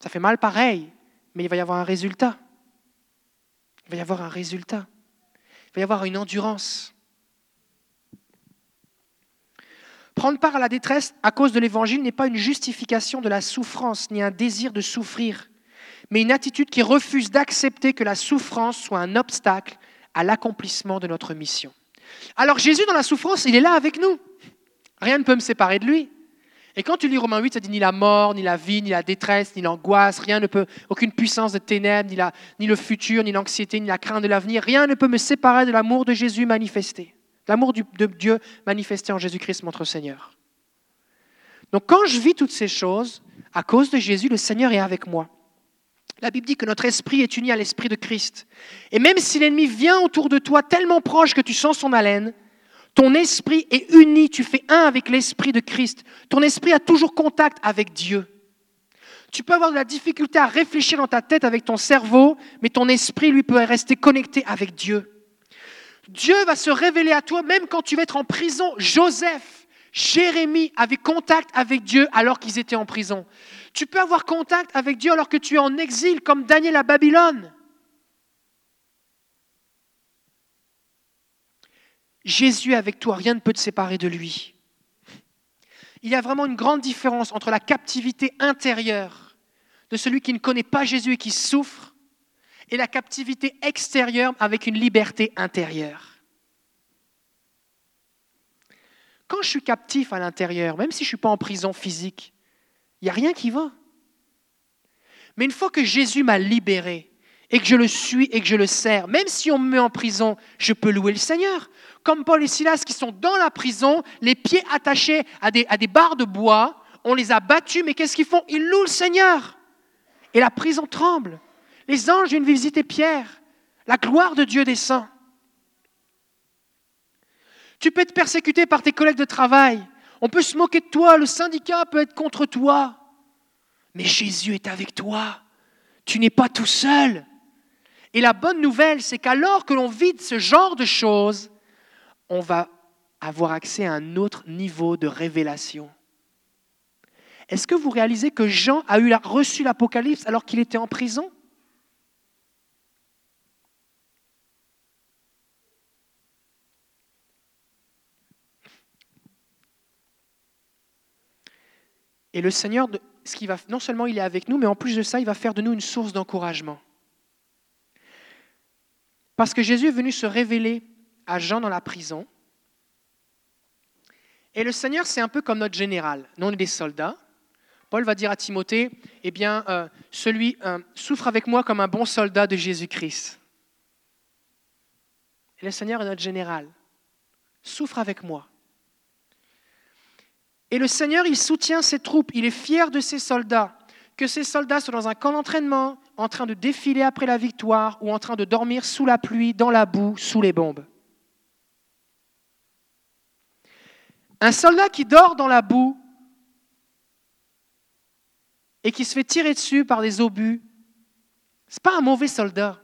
Ça fait mal pareil, mais il va y avoir un résultat. Il va y avoir un résultat. Il va y avoir une endurance. Prendre part à la détresse à cause de l'évangile n'est pas une justification de la souffrance ni un désir de souffrir mais une attitude qui refuse d'accepter que la souffrance soit un obstacle à l'accomplissement de notre mission. Alors Jésus, dans la souffrance, il est là avec nous. Rien ne peut me séparer de lui. Et quand tu lis Romains 8, ça dit ni la mort, ni la vie, ni la détresse, ni l'angoisse, rien ne peut, aucune puissance de ténèbres, ni, la, ni le futur, ni l'anxiété, ni la crainte de l'avenir, rien ne peut me séparer de l'amour de Jésus manifesté, l'amour de Dieu manifesté en Jésus-Christ, notre Seigneur. Donc quand je vis toutes ces choses, à cause de Jésus, le Seigneur est avec moi. La Bible dit que notre esprit est uni à l'esprit de Christ. Et même si l'ennemi vient autour de toi tellement proche que tu sens son haleine, ton esprit est uni, tu fais un avec l'esprit de Christ. Ton esprit a toujours contact avec Dieu. Tu peux avoir de la difficulté à réfléchir dans ta tête avec ton cerveau, mais ton esprit, lui, peut rester connecté avec Dieu. Dieu va se révéler à toi même quand tu vas être en prison. Joseph, Jérémie avaient contact avec Dieu alors qu'ils étaient en prison. Tu peux avoir contact avec Dieu alors que tu es en exil, comme Daniel à Babylone. Jésus est avec toi, rien ne peut te séparer de lui. Il y a vraiment une grande différence entre la captivité intérieure de celui qui ne connaît pas Jésus et qui souffre, et la captivité extérieure avec une liberté intérieure. Quand je suis captif à l'intérieur, même si je ne suis pas en prison physique, il n'y a rien qui va. Mais une fois que Jésus m'a libéré et que je le suis et que je le sers, même si on me met en prison, je peux louer le Seigneur. Comme Paul et Silas qui sont dans la prison, les pieds attachés à des, à des barres de bois, on les a battus, mais qu'est-ce qu'ils font? Ils louent le Seigneur. Et la prison tremble. Les anges viennent visiter Pierre. La gloire de Dieu descend. Tu peux être persécuté par tes collègues de travail. On peut se moquer de toi. Le syndicat peut être contre toi. Mais Jésus est avec toi. Tu n'es pas tout seul. Et la bonne nouvelle, c'est qu'alors que l'on vit ce genre de choses, on va avoir accès à un autre niveau de révélation. Est-ce que vous réalisez que Jean a eu reçu l'Apocalypse alors qu'il était en prison? Et le Seigneur, non seulement il est avec nous, mais en plus de ça, il va faire de nous une source d'encouragement. Parce que Jésus est venu se révéler à Jean dans la prison. Et le Seigneur, c'est un peu comme notre général. Nous, on est des soldats. Paul va dire à Timothée, eh bien, euh, celui euh, souffre avec moi comme un bon soldat de Jésus-Christ. Et le Seigneur est notre général. Souffre avec moi. Et le Seigneur, il soutient ses troupes, il est fier de ses soldats. Que ces soldats soient dans un camp d'entraînement, en train de défiler après la victoire ou en train de dormir sous la pluie, dans la boue, sous les bombes. Un soldat qui dort dans la boue et qui se fait tirer dessus par des obus, ce n'est pas un mauvais soldat.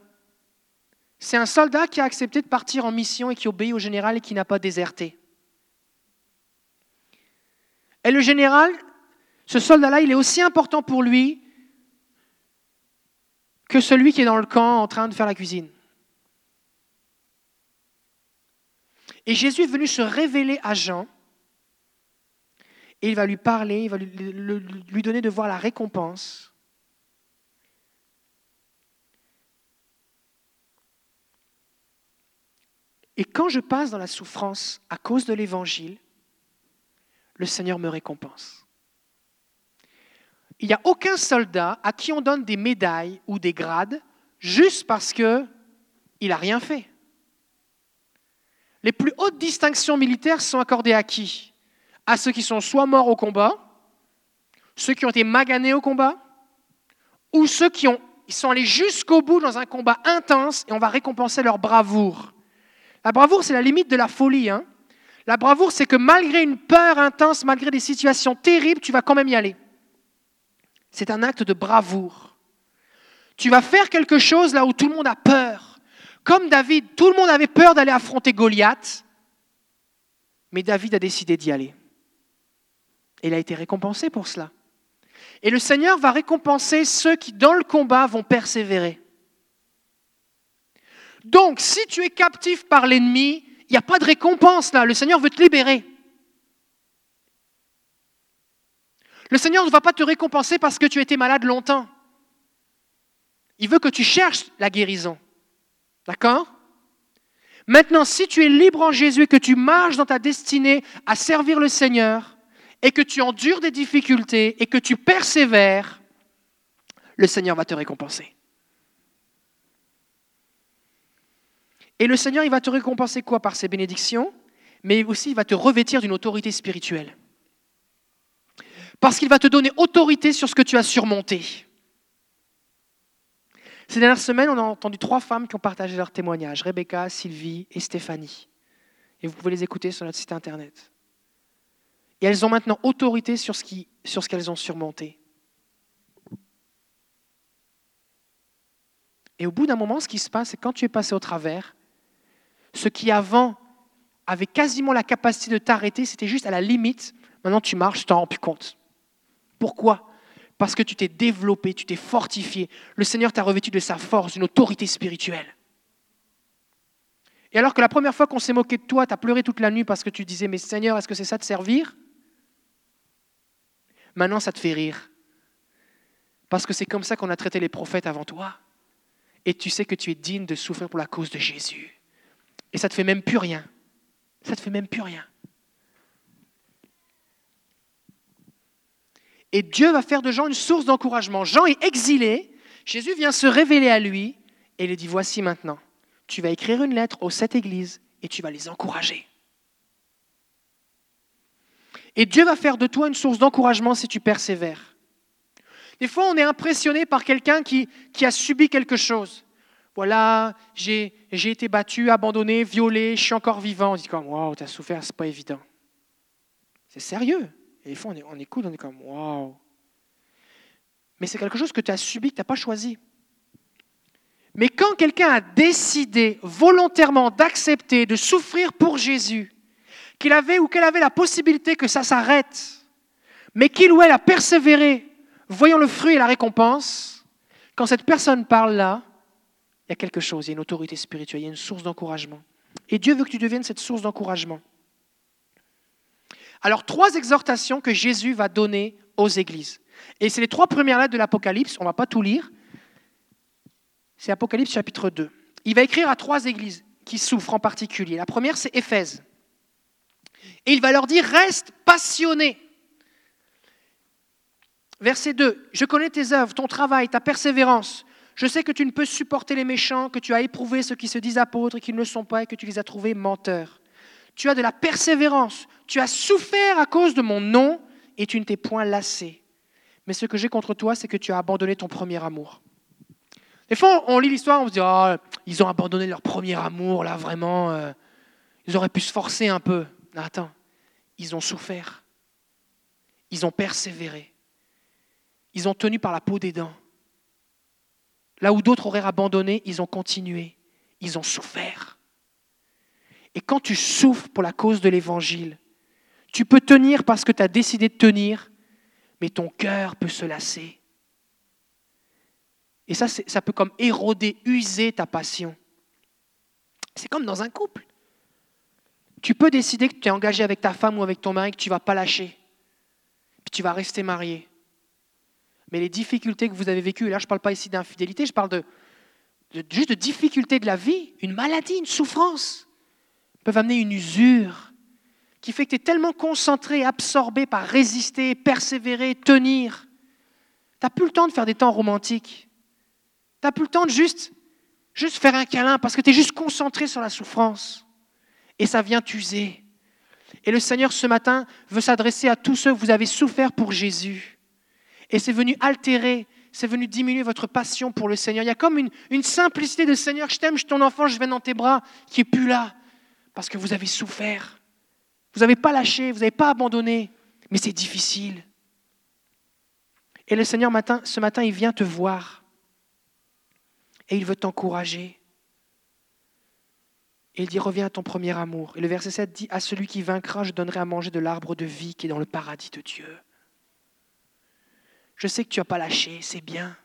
C'est un soldat qui a accepté de partir en mission et qui obéit au général et qui n'a pas déserté. Et le général, ce soldat-là, il est aussi important pour lui que celui qui est dans le camp en train de faire la cuisine. Et Jésus est venu se révéler à Jean et il va lui parler, il va lui, donner de voir la récompense. Et quand je passe dans la souffrance à cause de l'Évangile, le Seigneur me récompense. Il n'y a aucun soldat à qui on donne des médailles ou des grades juste parce qu'il n'a rien fait. Les plus hautes distinctions militaires sont accordées à qui? À ceux qui sont soit morts au combat, ceux qui ont été maganés au combat, ou ceux qui ont, sont allés jusqu'au bout dans un combat intense et on va récompenser leur bravoure. La bravoure, c'est la limite de la folie. Hein la bravoure, c'est que malgré une peur intense, malgré des situations terribles, tu vas quand même y aller. C'est un acte de bravoure. Tu vas faire quelque chose là où tout le monde a peur. Comme David, tout le monde avait peur d'aller affronter Goliath, mais David a décidé d'y aller. Et il a été récompensé pour cela. Et le Seigneur va récompenser ceux qui, dans le combat, vont persévérer. Donc, si tu es captif par l'ennemi, il n'y a pas de récompense là. Le Seigneur veut te libérer. Le Seigneur ne va pas te récompenser parce que tu étais malade longtemps. Il veut que tu cherches la guérison. D'accord? Maintenant, si tu es libre en Jésus et que tu marches dans ta destinée à servir le Seigneur et que tu endures des difficultés et que tu persévères, le Seigneur va te récompenser. Et le Seigneur, il va te récompenser quoi Par ses bénédictions, mais aussi il va te revêtir d'une autorité spirituelle. Parce qu'il va te donner autorité sur ce que tu as surmonté. Ces dernières semaines, on a entendu trois femmes qui ont partagé leur témoignage, Rebecca, Sylvie et Stéphanie. Et vous pouvez les écouter sur notre site internet. Et elles ont maintenant autorité sur ce, qui, sur qu'elles ont surmonté. Et au bout d'un moment, ce qui se passe, c'est quand tu es passé au travers, ce qui avant avait quasiment la capacité de t'arrêter, c'était juste à la limite. Maintenant, tu marches, tu t'en rends plus compte. Pourquoi? Parce que tu t'es développé, tu t'es fortifié. Le Seigneur t'a revêtu de sa force, d'une autorité spirituelle. Et alors que la première fois qu'on s'est moqué de toi, tu as pleuré toute la nuit parce que tu disais, mais Seigneur, est-ce que c'est ça de servir? Maintenant, ça te fait rire. Parce que c'est comme ça qu'on a traité les prophètes avant toi. Et tu sais que tu es digne de souffrir pour la cause de Jésus. Et ça ne te fait même plus rien. Ça te fait même plus rien. Et Dieu va faire de Jean une source d'encouragement. Jean est exilé. Jésus vient se révéler à lui et il dit, voici maintenant, tu vas écrire une lettre aux sept églises et tu vas les encourager. Et Dieu va faire de toi une source d'encouragement si tu persévères. Des fois, on est impressionné par quelqu'un qui a subi quelque chose. Voilà, j'ai été battu, abandonné, violé, je suis encore vivant. On dit comme, waouh, tu as souffert, c'est pas évident. C'est sérieux. Et des fois, on, on écoute, on est comme, waouh. Mais c'est quelque chose que tu as subi, que tu n'as pas choisi. Mais quand quelqu'un a décidé volontairement d'accepter de souffrir pour Jésus, qu'il avait ou qu'elle avait la possibilité que ça s'arrête, mais qu'il ou elle a persévéré, voyant le fruit et la récompense, quand cette personne parle là, il y a quelque chose, il y a une autorité spirituelle, il y a une source d'encouragement. Et Dieu veut que tu deviennes cette source d'encouragement. Alors, trois exhortations que Jésus va donner aux églises. Et c'est les trois premières lettres de l'Apocalypse, on ne va pas tout lire, c'est Apocalypse chapitre 2. Il va écrire à trois églises qui souffrent en particulier. La première, c'est Éphèse. Et il va leur dire, reste passionné. Verset 2, je connais tes œuvres, ton travail, ta persévérance. Je sais que tu ne peux supporter les méchants, que tu as éprouvé ceux qui se disent apôtres et qui ne le sont pas, et que tu les as trouvés menteurs. Tu as de la persévérance, tu as souffert à cause de mon nom, et tu ne t'es point lassé. Mais ce que j'ai contre toi, c'est que tu as abandonné ton premier amour. Des fois, on lit l'histoire, on se dit, oh, ils ont abandonné leur premier amour, là, vraiment. Euh, ils auraient pu se forcer un peu. attends, ils ont souffert. Ils ont persévéré. Ils ont tenu par la peau des dents. Là où d'autres auraient abandonné, ils ont continué. Ils ont souffert. Et quand tu souffres pour la cause de l'Évangile, tu peux tenir parce que tu as décidé de tenir, mais ton cœur peut se lasser. Et ça, ça peut comme éroder, user ta passion. C'est comme dans un couple. Tu peux décider que tu es engagé avec ta femme ou avec ton mari, que tu ne vas pas lâcher. Puis tu vas rester marié. Mais les difficultés que vous avez vécues, et là je ne parle pas ici d'infidélité, je parle de, juste de difficultés de la vie, une maladie, une souffrance, peuvent amener une usure qui fait que tu es tellement concentré, absorbé par résister, persévérer, tenir. Tu n'as plus le temps de faire des temps romantiques. Tu n'as plus le temps de juste, juste faire un câlin parce que tu es juste concentré sur la souffrance. Et ça vient t'user. Et le Seigneur, ce matin, veut s'adresser à tous ceux que vous avez souffert pour Jésus. Et c'est venu altérer, c'est venu diminuer votre passion pour le Seigneur. Il y a comme une, simplicité de Seigneur, je t'aime, je suis ton enfant, je viens dans tes bras, qui est plus là. Parce que vous avez souffert. Vous n'avez pas lâché, vous n'avez pas abandonné. Mais c'est difficile. Et le Seigneur, ce matin, il vient te voir et il veut t'encourager. Et il dit, reviens à ton premier amour. Et le verset 7 dit, à celui qui vaincra, je donnerai à manger de l'arbre de vie qui est dans le paradis de Dieu. Je sais que tu n'as pas lâché, c'est bien.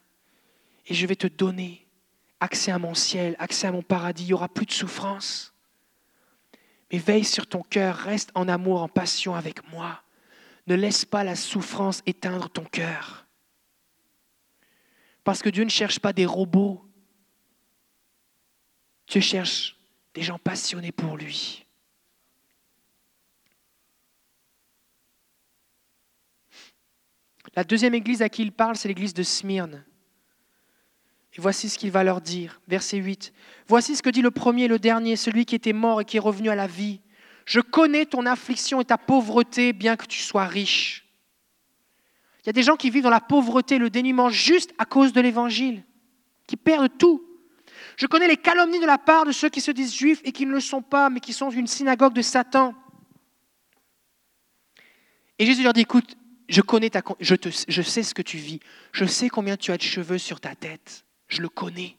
Et je vais te donner accès à mon ciel, accès à mon paradis. Il n'y aura plus de souffrance. Mais veille sur ton cœur, reste en amour, en passion avec moi. Ne laisse pas la souffrance éteindre ton cœur. Parce que Dieu ne cherche pas des robots, Dieu cherche des gens passionnés pour lui. La deuxième église à qui il parle, c'est l'église de Smyrne. Et voici ce qu'il va leur dire. Verset 8. Voici ce que dit le premier et le dernier, celui qui était mort et qui est revenu à la vie. Je connais ton affliction et ta pauvreté, bien que tu sois riche. Il y a des gens qui vivent dans la pauvreté, le dénuement, juste à cause de l'évangile, qui perdent tout. Je connais les calomnies de la part de ceux qui se disent juifs et qui ne le sont pas, mais qui sont une synagogue de Satan. Et Jésus leur dit, écoute, je connais ta, je, je sais ce que tu vis. Je sais combien tu as de cheveux sur ta tête. Je le connais.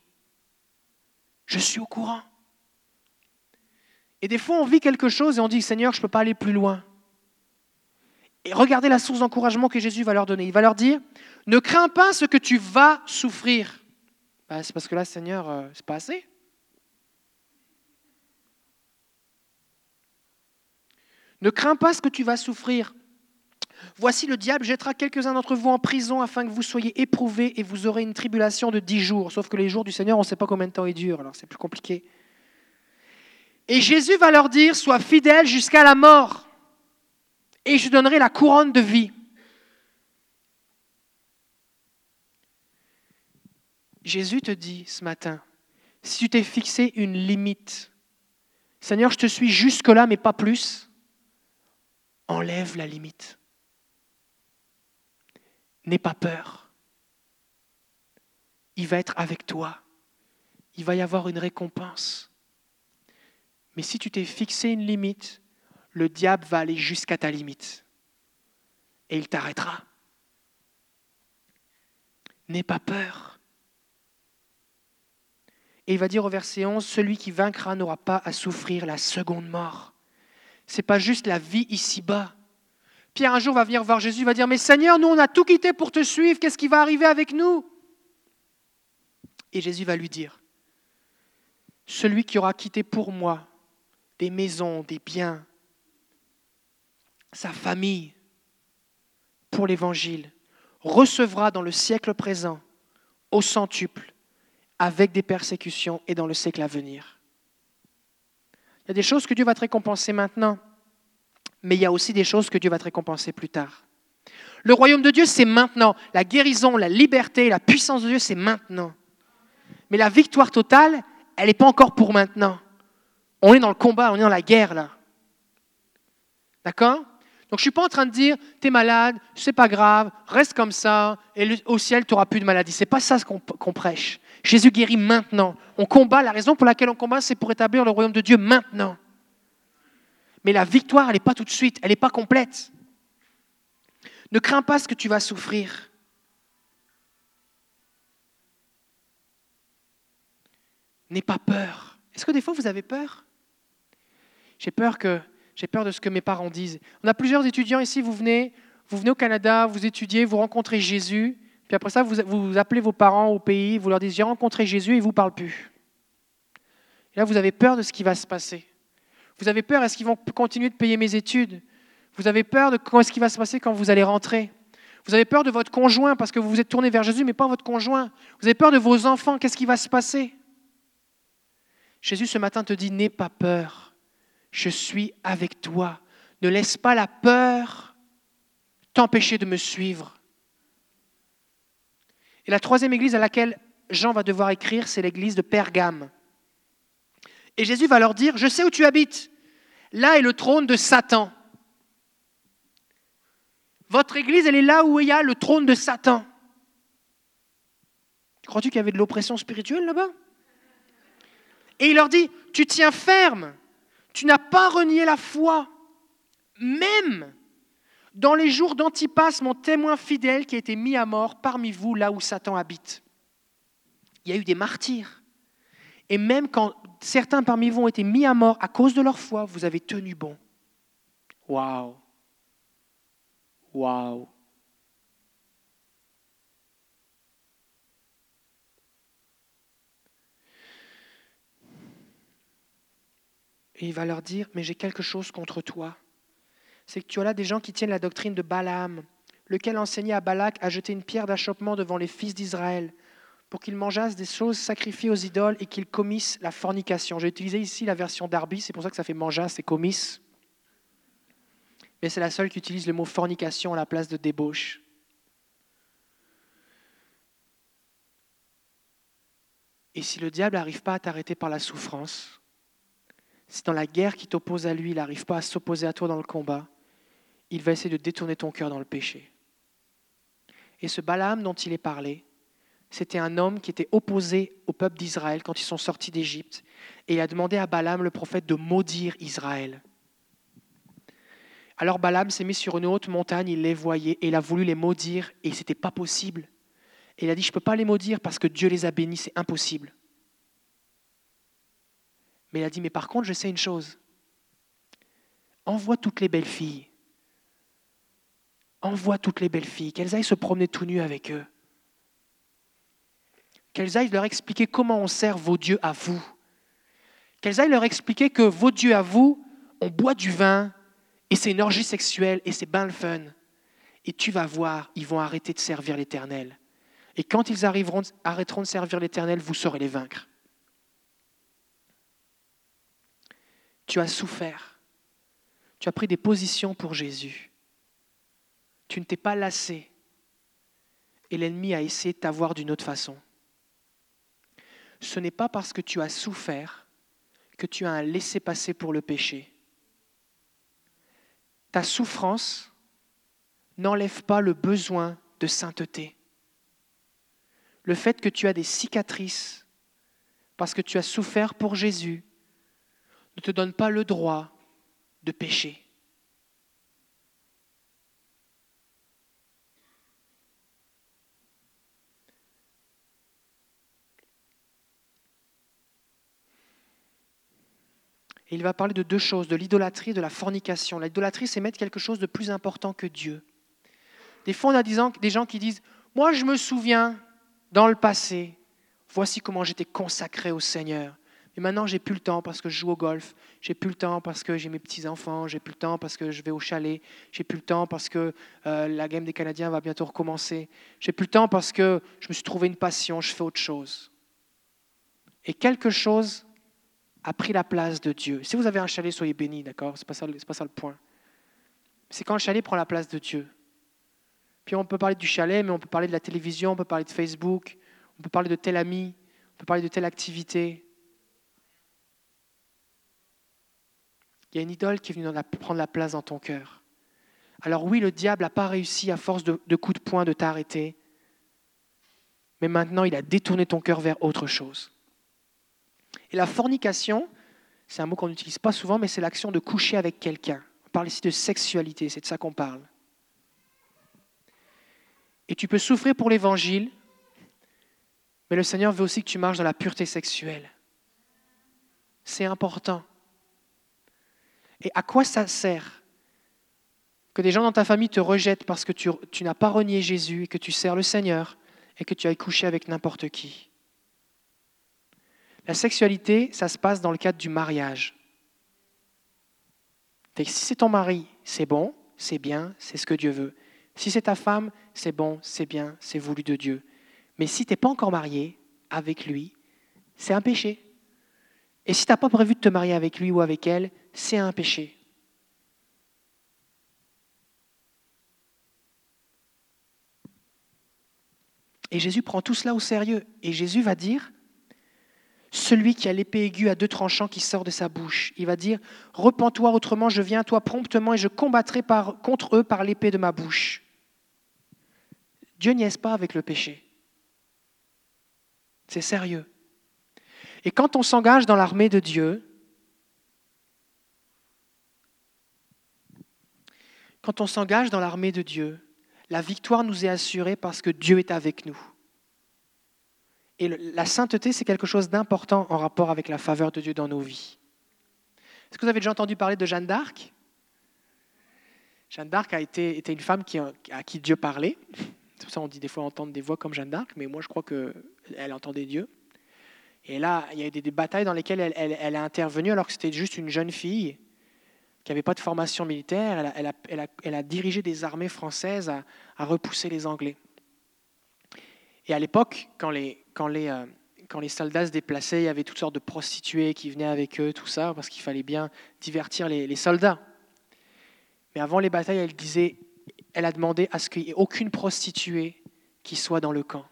Je suis au courant. Et des fois, on vit quelque chose et on dit, Seigneur, je ne peux pas aller plus loin. Et regardez la source d'encouragement que Jésus va leur donner. Il va leur dire, ne crains pas ce que tu vas souffrir. Ben, c'est parce que là, Seigneur, euh, c'est pas assez. Ne crains pas ce que tu vas souffrir. Voici le diable jettera quelques-uns d'entre vous en prison afin que vous soyez éprouvés et vous aurez une tribulation de dix jours. Sauf que les jours du Seigneur, on ne sait pas combien de temps ils durent, alors c'est plus compliqué. Et Jésus va leur dire, sois fidèle jusqu'à la mort, et je donnerai la couronne de vie. Jésus te dit ce matin, si tu t'es fixé une limite, Seigneur, je te suis jusque-là, mais pas plus, enlève la limite. N'aie pas peur. Il va être avec toi. Il va y avoir une récompense. Mais si tu t'es fixé une limite, le diable va aller jusqu'à ta limite. Et il t'arrêtera. N'aie pas peur. Et il va dire au verset 11, celui qui vaincra n'aura pas à souffrir la seconde mort. Ce n'est pas juste la vie ici-bas. Pierre un jour va venir voir Jésus, va dire, mais Seigneur, nous on a tout quitté pour te suivre, qu'est-ce qui va arriver avec nous? Et Jésus va lui dire, celui qui aura quitté pour moi des maisons, des biens, sa famille pour l'Évangile, recevra dans le siècle présent au centuple avec des persécutions et dans le siècle à venir. Il y a des choses que Dieu va te récompenser maintenant, mais il y a aussi des choses que Dieu va te récompenser plus tard. Le royaume de Dieu, c'est maintenant. La guérison, la liberté, la puissance de Dieu, c'est maintenant. Mais la victoire totale, elle n'est pas encore pour maintenant. On est dans le combat, on est dans la guerre là. D'accord? Donc je ne suis pas en train de dire, tu es malade, c'est pas grave, reste comme ça, et au ciel, tu n'auras plus de maladie. Ce n'est pas ça qu'on prêche. Jésus guérit maintenant. On combat, la raison pour laquelle on combat, c'est pour établir le royaume de Dieu maintenant. Mais la victoire, elle n'est pas tout de suite, elle n'est pas complète. Ne crains pas ce que tu vas souffrir. N'aie pas peur. Est-ce que des fois vous avez peur? J'ai peur que j'ai peur de ce que mes parents disent. On a plusieurs étudiants ici, vous venez, vous venez au Canada, vous étudiez, vous rencontrez Jésus, puis après ça, vous, appelez vos parents au pays, vous leur dites j'ai rencontré Jésus et ils vous parlent plus. Et là, vous avez peur de ce qui va se passer. Vous avez peur, est-ce qu'ils vont continuer de payer mes études? Vous avez peur de ce qui va se passer quand vous allez rentrer? Vous avez peur de votre conjoint parce que vous vous êtes tourné vers Jésus, mais pas votre conjoint. Vous avez peur de vos enfants, qu'est-ce qui va se passer? Jésus ce matin te dit, n'aie pas peur je suis avec toi. Ne laisse pas la peur t'empêcher de me suivre. Et la troisième église à laquelle Jean va devoir écrire, c'est l'église de Pergame. Et Jésus va leur dire, je sais où tu habites. Là est le trône de Satan. Votre église, elle est là où il y a le trône de Satan. Crois-tu qu'il y avait de l'oppression spirituelle là-bas? Et il leur dit, tu tiens ferme tu n'as pas renié la foi, même dans les jours d'Antipas, mon témoin fidèle qui a été mis à mort parmi vous, là où Satan habite. Il y a eu des martyrs. Et même quand certains parmi vous ont été mis à mort à cause de leur foi, vous avez tenu bon. Waouh! Waouh! Et il va leur dire, mais j'ai quelque chose contre toi. C'est que tu as là des gens qui tiennent la doctrine de Balaam, lequel enseignait à Balak à jeter une pierre d'achoppement devant les fils d'Israël, pour qu'ils mangeassent des choses sacrifiées aux idoles et qu'ils commissent la fornication. J'ai utilisé ici la version d'Arby, c'est pour ça que ça fait mangeasse et commissent. Mais c'est la seule qui utilise le mot fornication à la place de débauche. Et si le diable n'arrive pas à t'arrêter par la souffrance, si dans la guerre qui t'oppose à lui, il n'arrive pas à s'opposer à toi dans le combat, il va essayer de détourner ton cœur dans le péché. Et ce Balaam dont il est parlé, c'était un homme qui était opposé au peuple d'Israël quand ils sont sortis d'Égypte. Et il a demandé à Balaam, le prophète, de maudire Israël. Alors Balaam s'est mis sur une haute montagne, il les voyait et il a voulu les maudire et ce n'était pas possible. Et il a dit, je ne peux pas les maudire parce que Dieu les a bénis, c'est impossible. Mais il a dit, mais par contre, je sais une chose. Envoie toutes les belles filles. Envoie toutes les belles filles, qu'elles aillent se promener tout nues avec eux. Qu'elles aillent leur expliquer comment on sert vos dieux à vous. Qu'elles aillent leur expliquer que vos dieux à vous, on boit du vin et c'est une orgie sexuelle et c'est bien le fun. Et tu vas voir, ils vont arrêter de servir l'Éternel. Et quand ils arriveront, arrêteront de servir l'Éternel, vous saurez les vaincre. Tu as souffert. Tu as pris des positions pour Jésus. Tu ne t'es pas lassé. Et l'ennemi a essayé de t'avoir d'une autre façon. Ce n'est pas parce que tu as souffert que tu as un laissé-passer pour le péché. Ta souffrance n'enlève pas le besoin de sainteté. Le fait que tu as des cicatrices parce que tu as souffert pour Jésus ne te donne pas le droit de pécher. Il va parler de deux choses, de l'idolâtrie et de la fornication. L'idolâtrie, c'est mettre quelque chose de plus important que Dieu. Des fois, on a des gens qui disent, moi je me souviens, dans le passé, voici comment j'étais consacré au Seigneur. Mais maintenant, j'ai plus le temps parce que je joue au golf, j'ai plus le temps parce que j'ai mes petits-enfants, j'ai plus le temps parce que je vais au chalet, j'ai plus le temps parce que euh, la game des Canadiens va bientôt recommencer, j'ai plus le temps parce que je me suis trouvé une passion, je fais autre chose. Et quelque chose a pris la place de Dieu. Si vous avez un chalet, soyez bénis, d'accord? Ce n'est pas, pas ça le point. C'est quand le chalet prend la place de Dieu. Puis on peut parler du chalet, mais on peut parler de la télévision, on peut parler de Facebook, on peut parler de tel ami, on peut parler de telle activité. Il y a une idole qui est venue prendre la place dans ton cœur. Alors oui, le diable n'a pas réussi à force de, de coups de poing de t'arrêter, mais maintenant il a détourné ton cœur vers autre chose. Et la fornication, c'est un mot qu'on n'utilise pas souvent, mais c'est l'action de coucher avec quelqu'un. On parle ici de sexualité, c'est de ça qu'on parle. Et tu peux souffrir pour l'Évangile, mais le Seigneur veut aussi que tu marches dans la pureté sexuelle. C'est important. Et à quoi ça sert que des gens dans ta famille te rejettent parce que tu, n'as pas renié Jésus et que tu sers le Seigneur et que tu ailles coucher avec n'importe qui? La sexualité, ça se passe dans le cadre du mariage. si c'est ton mari, c'est bon, c'est bien, c'est ce que Dieu veut. Si c'est ta femme, c'est bon, c'est bien, c'est voulu de Dieu. Mais si tu n'es pas encore marié avec lui, c'est un péché. Et si tu n'as pas prévu de te marier avec lui ou avec elle, c'est un péché. Et Jésus prend tout cela au sérieux. Et Jésus va dire, celui qui a l'épée aiguë à deux tranchants qui sort de sa bouche, il va dire, repens-toi, autrement je viens à toi promptement et je combattrai contre eux par l'épée de ma bouche. Dieu niaise pas avec le péché? C'est sérieux. Et quand on s'engage dans l'armée de Dieu, quand on s'engage dans l'armée de Dieu, la victoire nous est assurée parce que Dieu est avec nous. Et la sainteté, c'est quelque chose d'important en rapport avec la faveur de Dieu dans nos vies. Est-ce que vous avez déjà entendu parler de Jeanne d'Arc? Jeanne d'Arc a été, été, une femme à qui Dieu parlait. <laughs> C'est pour ça qu'on dit des fois entendre des voix comme Jeanne d'Arc, mais moi je crois qu'elle entendait Dieu. Et là, il y a eu des, batailles dans lesquelles elle, a intervenu alors que c'était juste une jeune fille qui n'avait pas de formation militaire. Elle a, elle a, dirigé des armées françaises à, à, repousser les Anglais. Et à l'époque, quand les, quand, les, euh, quand les soldats se déplaçaient, il y avait toutes sortes de prostituées qui venaient avec eux, tout ça, parce qu'il fallait bien divertir les, les soldats. Mais avant les batailles, elle disait elle a demandé à ce qu'il n'y ait aucune prostituée qui soit dans le camp.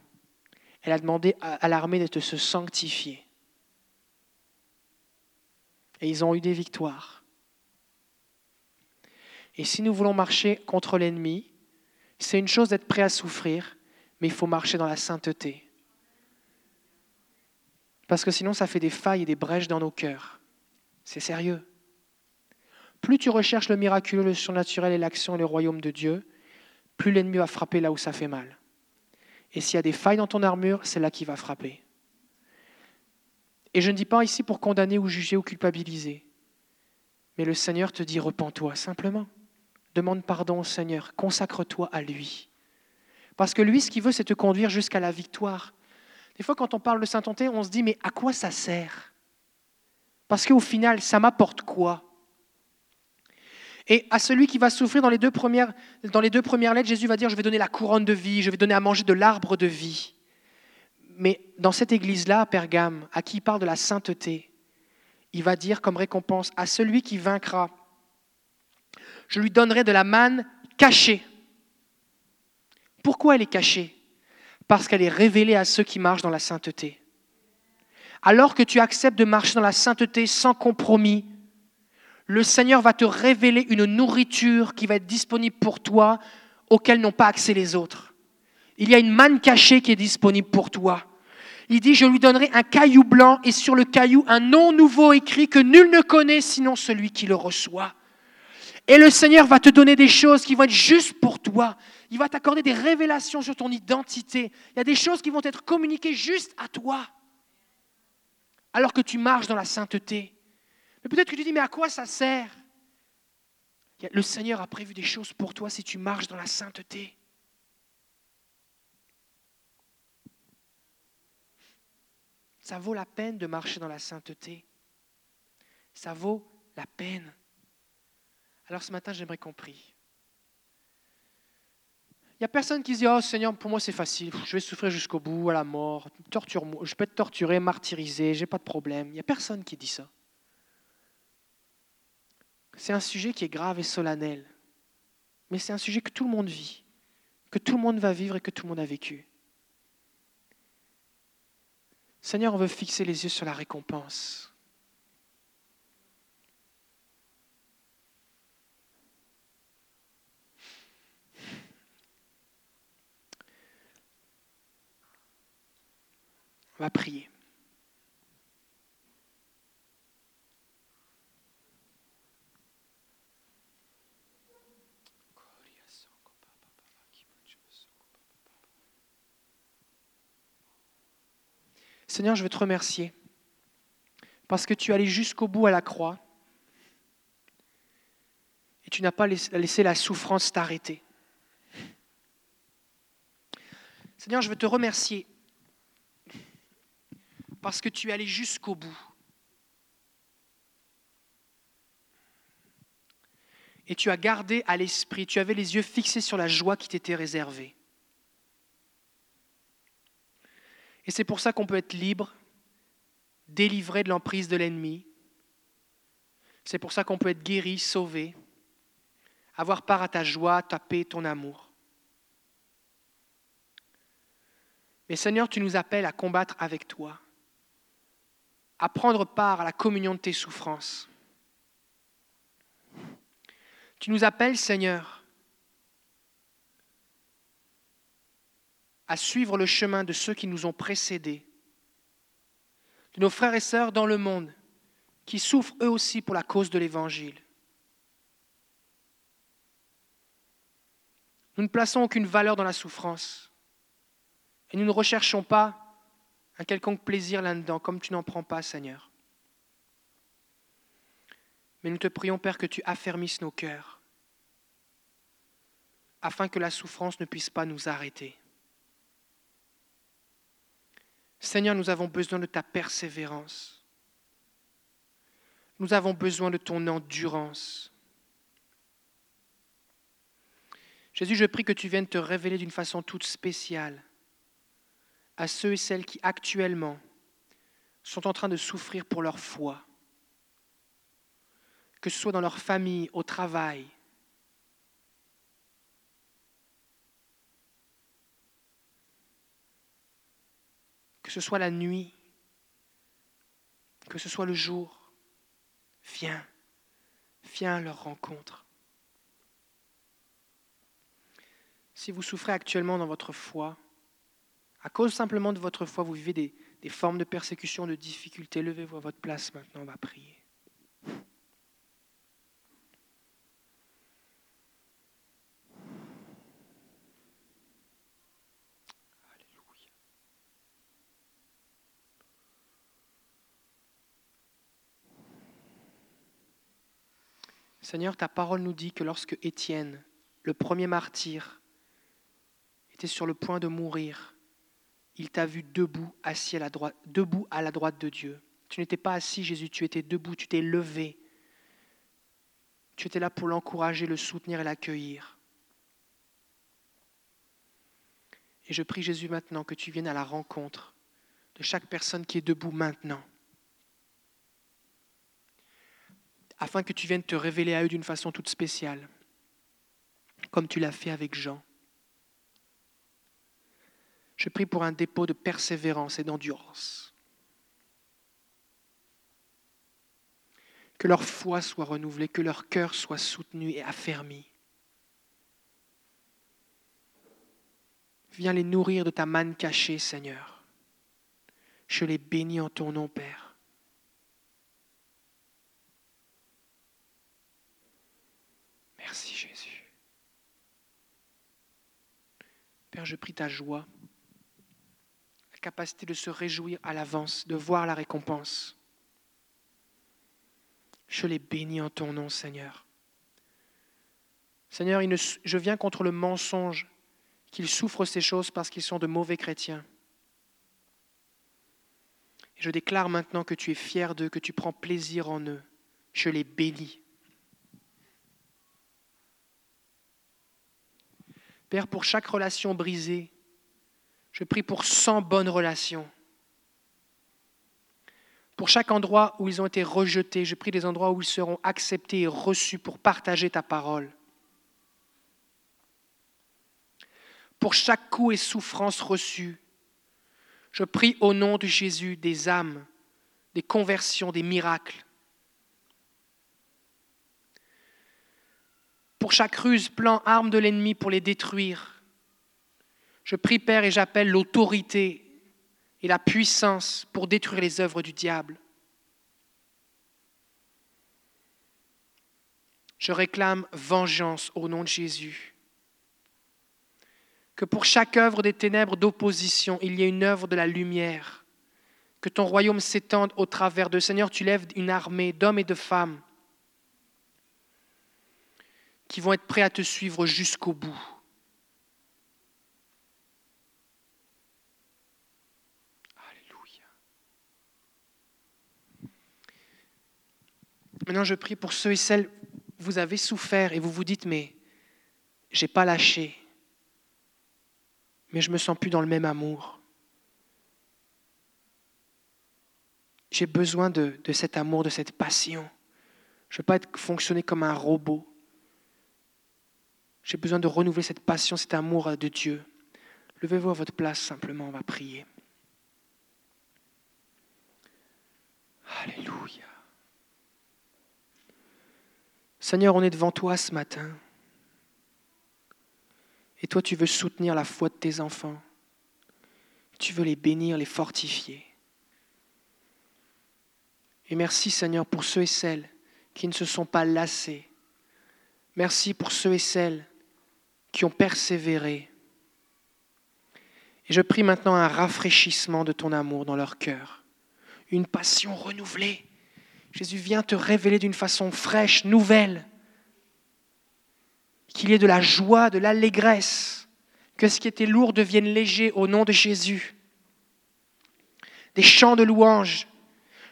Elle a demandé à l'armée de se sanctifier. Et ils ont eu des victoires. Et si nous voulons marcher contre l'ennemi, c'est une chose d'être prêt à souffrir, mais il faut marcher dans la sainteté. Parce que sinon, ça fait des failles et des brèches dans nos cœurs. C'est sérieux. Plus tu recherches le miraculeux, le surnaturel et l'action et le royaume de Dieu, plus l'ennemi va frapper là où ça fait mal. Et s'il y a des failles dans ton armure, c'est là qu'il va frapper. Et je ne dis pas ici pour condamner ou juger ou culpabiliser, mais le Seigneur te dit repens-toi simplement. Demande pardon au Seigneur, consacre-toi à lui. Parce que lui, ce qu'il veut, c'est te conduire jusqu'à la victoire. Des fois, quand on parle de sainteté, on se dit, mais à quoi ça sert? Parce qu'au final, ça m'apporte quoi? Et à celui qui va souffrir dans les deux premières, lettres, Jésus va dire, je vais donner la couronne de vie, je vais donner à manger de l'arbre de vie. Mais dans cette église-là, à Pergame, à qui il parle de la sainteté, il va dire comme récompense à celui qui vaincra, je lui donnerai de la manne cachée. Pourquoi elle est cachée? Parce qu'elle est révélée à ceux qui marchent dans la sainteté. Alors que tu acceptes de marcher dans la sainteté sans compromis, le Seigneur va te révéler une nourriture qui va être disponible pour toi, auquel n'ont pas accès les autres. Il y a une manne cachée qui est disponible pour toi. Il dit, je lui donnerai un caillou blanc et sur le caillou un nom nouveau écrit que nul ne connaît sinon celui qui le reçoit. Et le Seigneur va te donner des choses qui vont être juste pour toi. Il va t'accorder des révélations sur ton identité. Il y a des choses qui vont être communiquées juste à toi. Alors que tu marches dans la sainteté. Mais peut-être que tu dis, mais à quoi ça sert? Le Seigneur a prévu des choses pour toi si tu marches dans la sainteté. Ça vaut la peine de marcher dans la sainteté. Ça vaut la peine. Alors ce matin, j'aimerais qu'on prie. Il n'y a personne qui se dit Oh Seigneur, pour moi c'est facile, je vais souffrir jusqu'au bout, à la mort, torture je peux être torturé, martyrisé, j'ai pas de problème. Il n'y a personne qui dit ça. C'est un sujet qui est grave et solennel, mais c'est un sujet que tout le monde vit, que tout le monde va vivre et que tout le monde a vécu. Seigneur, on veut fixer les yeux sur la récompense. Va prier. Seigneur, je veux te remercier parce que tu es allé jusqu'au bout à la croix et tu n'as pas laissé la souffrance t'arrêter. Seigneur, je veux te remercier parce que tu es allé jusqu'au bout. Et tu as gardé à l'esprit, tu avais les yeux fixés sur la joie qui t'était réservée. Et c'est pour ça qu'on peut être libre, délivré de l'emprise de l'ennemi. C'est pour ça qu'on peut être guéri, sauvé, avoir part à ta joie, ta paix, ton amour. Mais Seigneur, tu nous appelles à combattre avec toi, à prendre part à la communion de tes souffrances. Tu nous appelles, Seigneur, à suivre le chemin de ceux qui nous ont précédés, de nos frères et sœurs dans le monde qui souffrent eux aussi pour la cause de l'Évangile. Nous ne plaçons aucune valeur dans la souffrance et nous ne recherchons pas un quelconque plaisir là-dedans, comme tu n'en prends pas, Seigneur. Mais nous te prions, Père, que tu affermisses nos cœurs, afin que la souffrance ne puisse pas nous arrêter. Seigneur, nous avons besoin de ta persévérance. Nous avons besoin de ton endurance. Jésus, je prie que tu viennes te révéler d'une façon toute spéciale à ceux et celles qui actuellement sont en train de souffrir pour leur foi, que ce soit dans leur famille, au travail, que ce soit la nuit, que ce soit le jour, viens, viens leur rencontre. Si vous souffrez actuellement dans votre foi, à cause simplement de votre foi, vous vivez des, formes de persécution, de difficultés, levez-vous à votre place maintenant, on va prier. Seigneur, ta parole nous dit que lorsque Étienne, le premier martyr, était sur le point de mourir, il t'a vu debout, assis à la droite, debout à la droite de Dieu. Tu n'étais pas assis, Jésus, tu étais debout, tu t'es levé. Tu étais là pour l'encourager, le soutenir et l'accueillir. Et je prie Jésus maintenant que tu viennes à la rencontre de chaque personne qui est debout maintenant, afin que tu viennes te révéler à eux d'une façon toute spéciale, comme tu l'as fait avec Jean. Je prie pour un dépôt de persévérance et d'endurance. Que leur foi soit renouvelée, que leur cœur soit soutenu et affermi. Viens les nourrir de ta manne cachée, Seigneur. Je les bénis en ton nom, Père. Merci Jésus. Père, je prie ta joie capacité de se réjouir à l'avance, de voir la récompense. Je les bénis en ton nom, Seigneur. Seigneur, je viens contre le mensonge qu'ils souffrent ces choses parce qu'ils sont de mauvais chrétiens. Je déclare maintenant que tu es fier d'eux, que tu prends plaisir en eux. Je les bénis. Père, pour chaque relation brisée, je prie pour 100 bonnes relations. Pour chaque endroit où ils ont été rejetés, je prie des endroits où ils seront acceptés et reçus pour partager ta parole. Pour chaque coup et souffrance reçue, je prie au nom de Jésus des âmes, des conversions, des miracles. Pour chaque ruse, plan, arme de l'ennemi pour les détruire, je prie, Père, et j'appelle l'autorité et la puissance pour détruire les œuvres du diable. Je réclame vengeance au nom de Jésus. Que pour chaque œuvre des ténèbres d'opposition, il y ait une œuvre de la lumière. Que ton royaume s'étende au travers de Seigneur, tu lèves une armée d'hommes et de femmes qui vont être prêts à te suivre jusqu'au bout. Maintenant, je prie pour ceux et celles, vous avez souffert et vous vous dites, mais j'ai pas lâché, mais je me sens plus dans le même amour. J'ai besoin de, cet amour, de cette passion. Je ne veux pas être, fonctionner comme un robot. J'ai besoin de renouveler cette passion, cet amour de Dieu. Levez-vous à votre place simplement, on va prier. Alléluia. Seigneur, on est devant toi ce matin. Et toi, tu veux soutenir la foi de tes enfants. Tu veux les bénir, les fortifier. Et merci Seigneur pour ceux et celles qui ne se sont pas lassés. Merci pour ceux et celles qui ont persévéré. Et je prie maintenant un rafraîchissement de ton amour dans leur cœur, une passion renouvelée Jésus vient te révéler d'une façon fraîche, nouvelle, qu'il y ait de la joie, de l'allégresse, que ce qui était lourd devienne léger au nom de Jésus. Des chants de louange.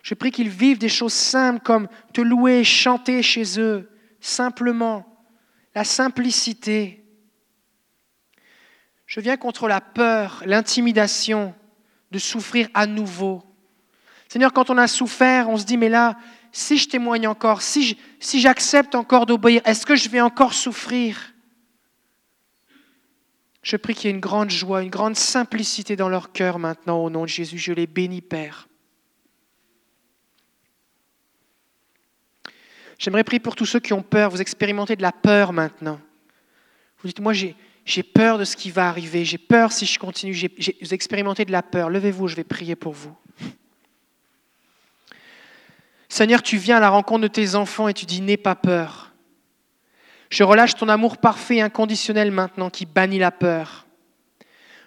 Je prie qu'ils vivent des choses simples comme te louer, chanter chez eux, simplement, la simplicité. Je viens contre la peur, l'intimidation de souffrir à nouveau. Seigneur, quand on a souffert, on se dit, mais là, si je témoigne encore, si j'accepte encore d'obéir, est-ce que je vais encore souffrir? Je prie qu'il y ait une grande joie, une grande simplicité dans leur cœur maintenant, au nom de Jésus. Je les bénis, Père. J'aimerais prier pour tous ceux qui ont peur. Vous expérimentez de la peur maintenant. Vous dites, moi j'ai peur de ce qui va arriver. J'ai peur si je continue. Vous expérimentez de la peur. Levez-vous, je vais prier pour vous. Seigneur, tu viens à la rencontre de tes enfants et tu dis, n'aie pas peur. Je relâche ton amour parfait et inconditionnel maintenant qui bannit la peur.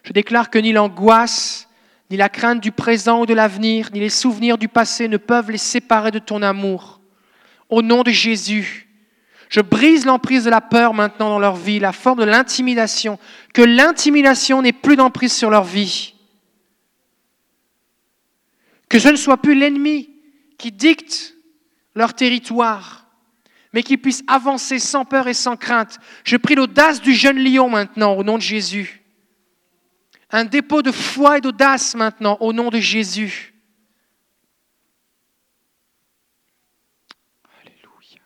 Je déclare que ni l'angoisse, ni la crainte du présent ou de l'avenir, ni les souvenirs du passé ne peuvent les séparer de ton amour. Au nom de Jésus, je brise l'emprise de la peur maintenant dans leur vie, la forme de l'intimidation, que l'intimidation n'ait plus d'emprise sur leur vie. Que ce ne soit plus l'ennemi qui dictent leur territoire, mais qu'ils puissent avancer sans peur et sans crainte. Je prie l'audace du jeune lion maintenant, au nom de Jésus. Un dépôt de foi et d'audace maintenant, au nom de Jésus. Alléluia.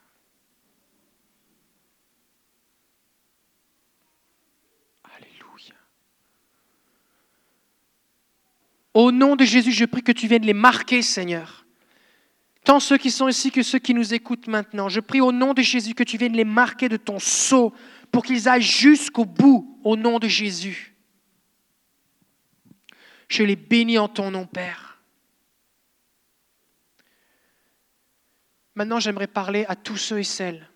Alléluia. Au nom de Jésus, je prie que tu viennes les marquer, Seigneur tant ceux qui sont ici que ceux qui nous écoutent maintenant. Je prie au nom de Jésus que tu viennes les marquer de ton sceau pour qu'ils aillent jusqu'au bout au nom de Jésus. Je les bénis en ton nom, Père. Maintenant, j'aimerais parler à tous ceux et celles.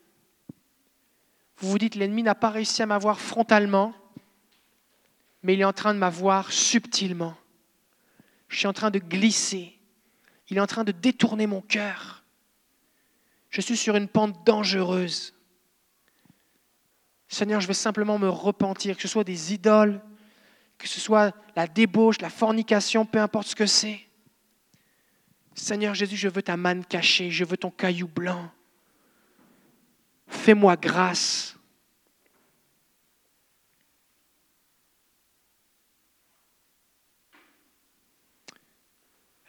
Vous vous dites, l'ennemi n'a pas réussi à m'avoir frontalement, mais il est en train de m'avoir subtilement. Je suis en train de glisser il est en train de détourner mon cœur. Je suis sur une pente dangereuse. Seigneur, je vais simplement me repentir, que ce soit des idoles, que ce soit la débauche, la fornication, peu importe ce que c'est. Seigneur Jésus, je veux ta manne cachée, je veux ton caillou blanc. Fais-moi grâce.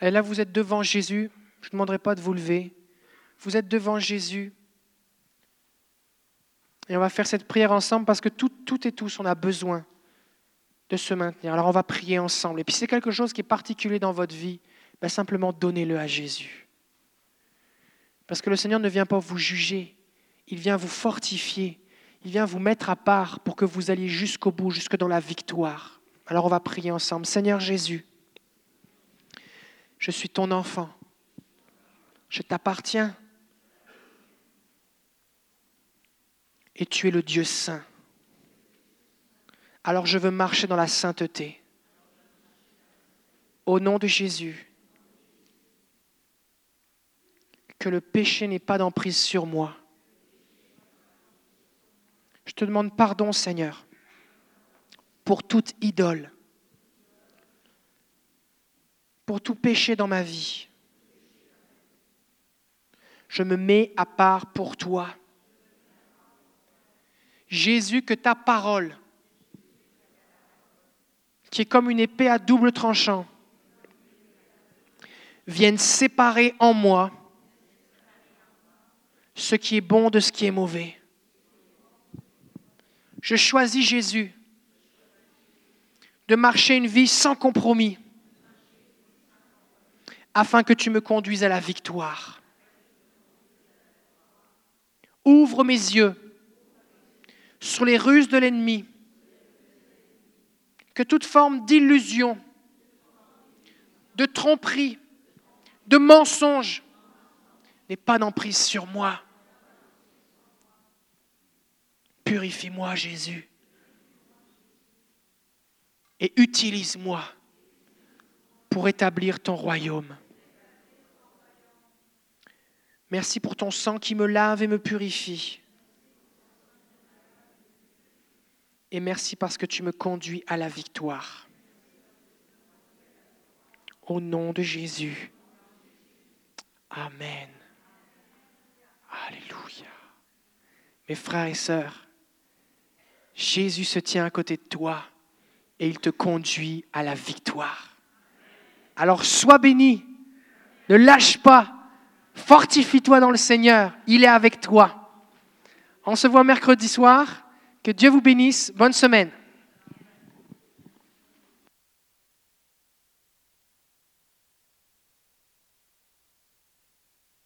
Et là, vous êtes devant Jésus. Je ne demanderai pas de vous lever. Vous êtes devant Jésus. Et on va faire cette prière ensemble parce que tout, tout et tous, on a besoin de se maintenir. Alors on va prier ensemble. Et puis c'est quelque chose qui est particulier dans votre vie, ben simplement donnez-le à Jésus. Parce que le Seigneur ne vient pas vous juger, il vient vous fortifier, il vient vous mettre à part pour que vous alliez jusqu'au bout, jusque dans la victoire. Alors on va prier ensemble. Seigneur Jésus, je suis ton enfant. Je t'appartiens. Et tu es le Dieu saint. Alors je veux marcher dans la sainteté. Au nom de Jésus, que le péché n'ait pas d'emprise sur moi. Je te demande pardon, Seigneur, pour toute idole pour tout péché dans ma vie. Je me mets à part pour toi. Jésus, que ta parole, qui est comme une épée à double tranchant, vienne séparer en moi ce qui est bon de ce qui est mauvais. Je choisis Jésus de marcher une vie sans compromis afin que tu me conduises à la victoire. Ouvre mes yeux sur les ruses de l'ennemi, que toute forme d'illusion, de tromperie, de mensonge n'ait pas d'emprise sur moi. Purifie-moi, Jésus, et utilise-moi pour établir ton royaume. Merci pour ton sang qui me lave et me purifie. Et merci parce que tu me conduis à la victoire. Au nom de Jésus. Amen. Alléluia. Mes frères et sœurs, Jésus se tient à côté de toi et il te conduit à la victoire. Alors sois béni, ne lâche pas, fortifie-toi dans le Seigneur, il est avec toi. On se voit mercredi soir, que Dieu vous bénisse, bonne semaine.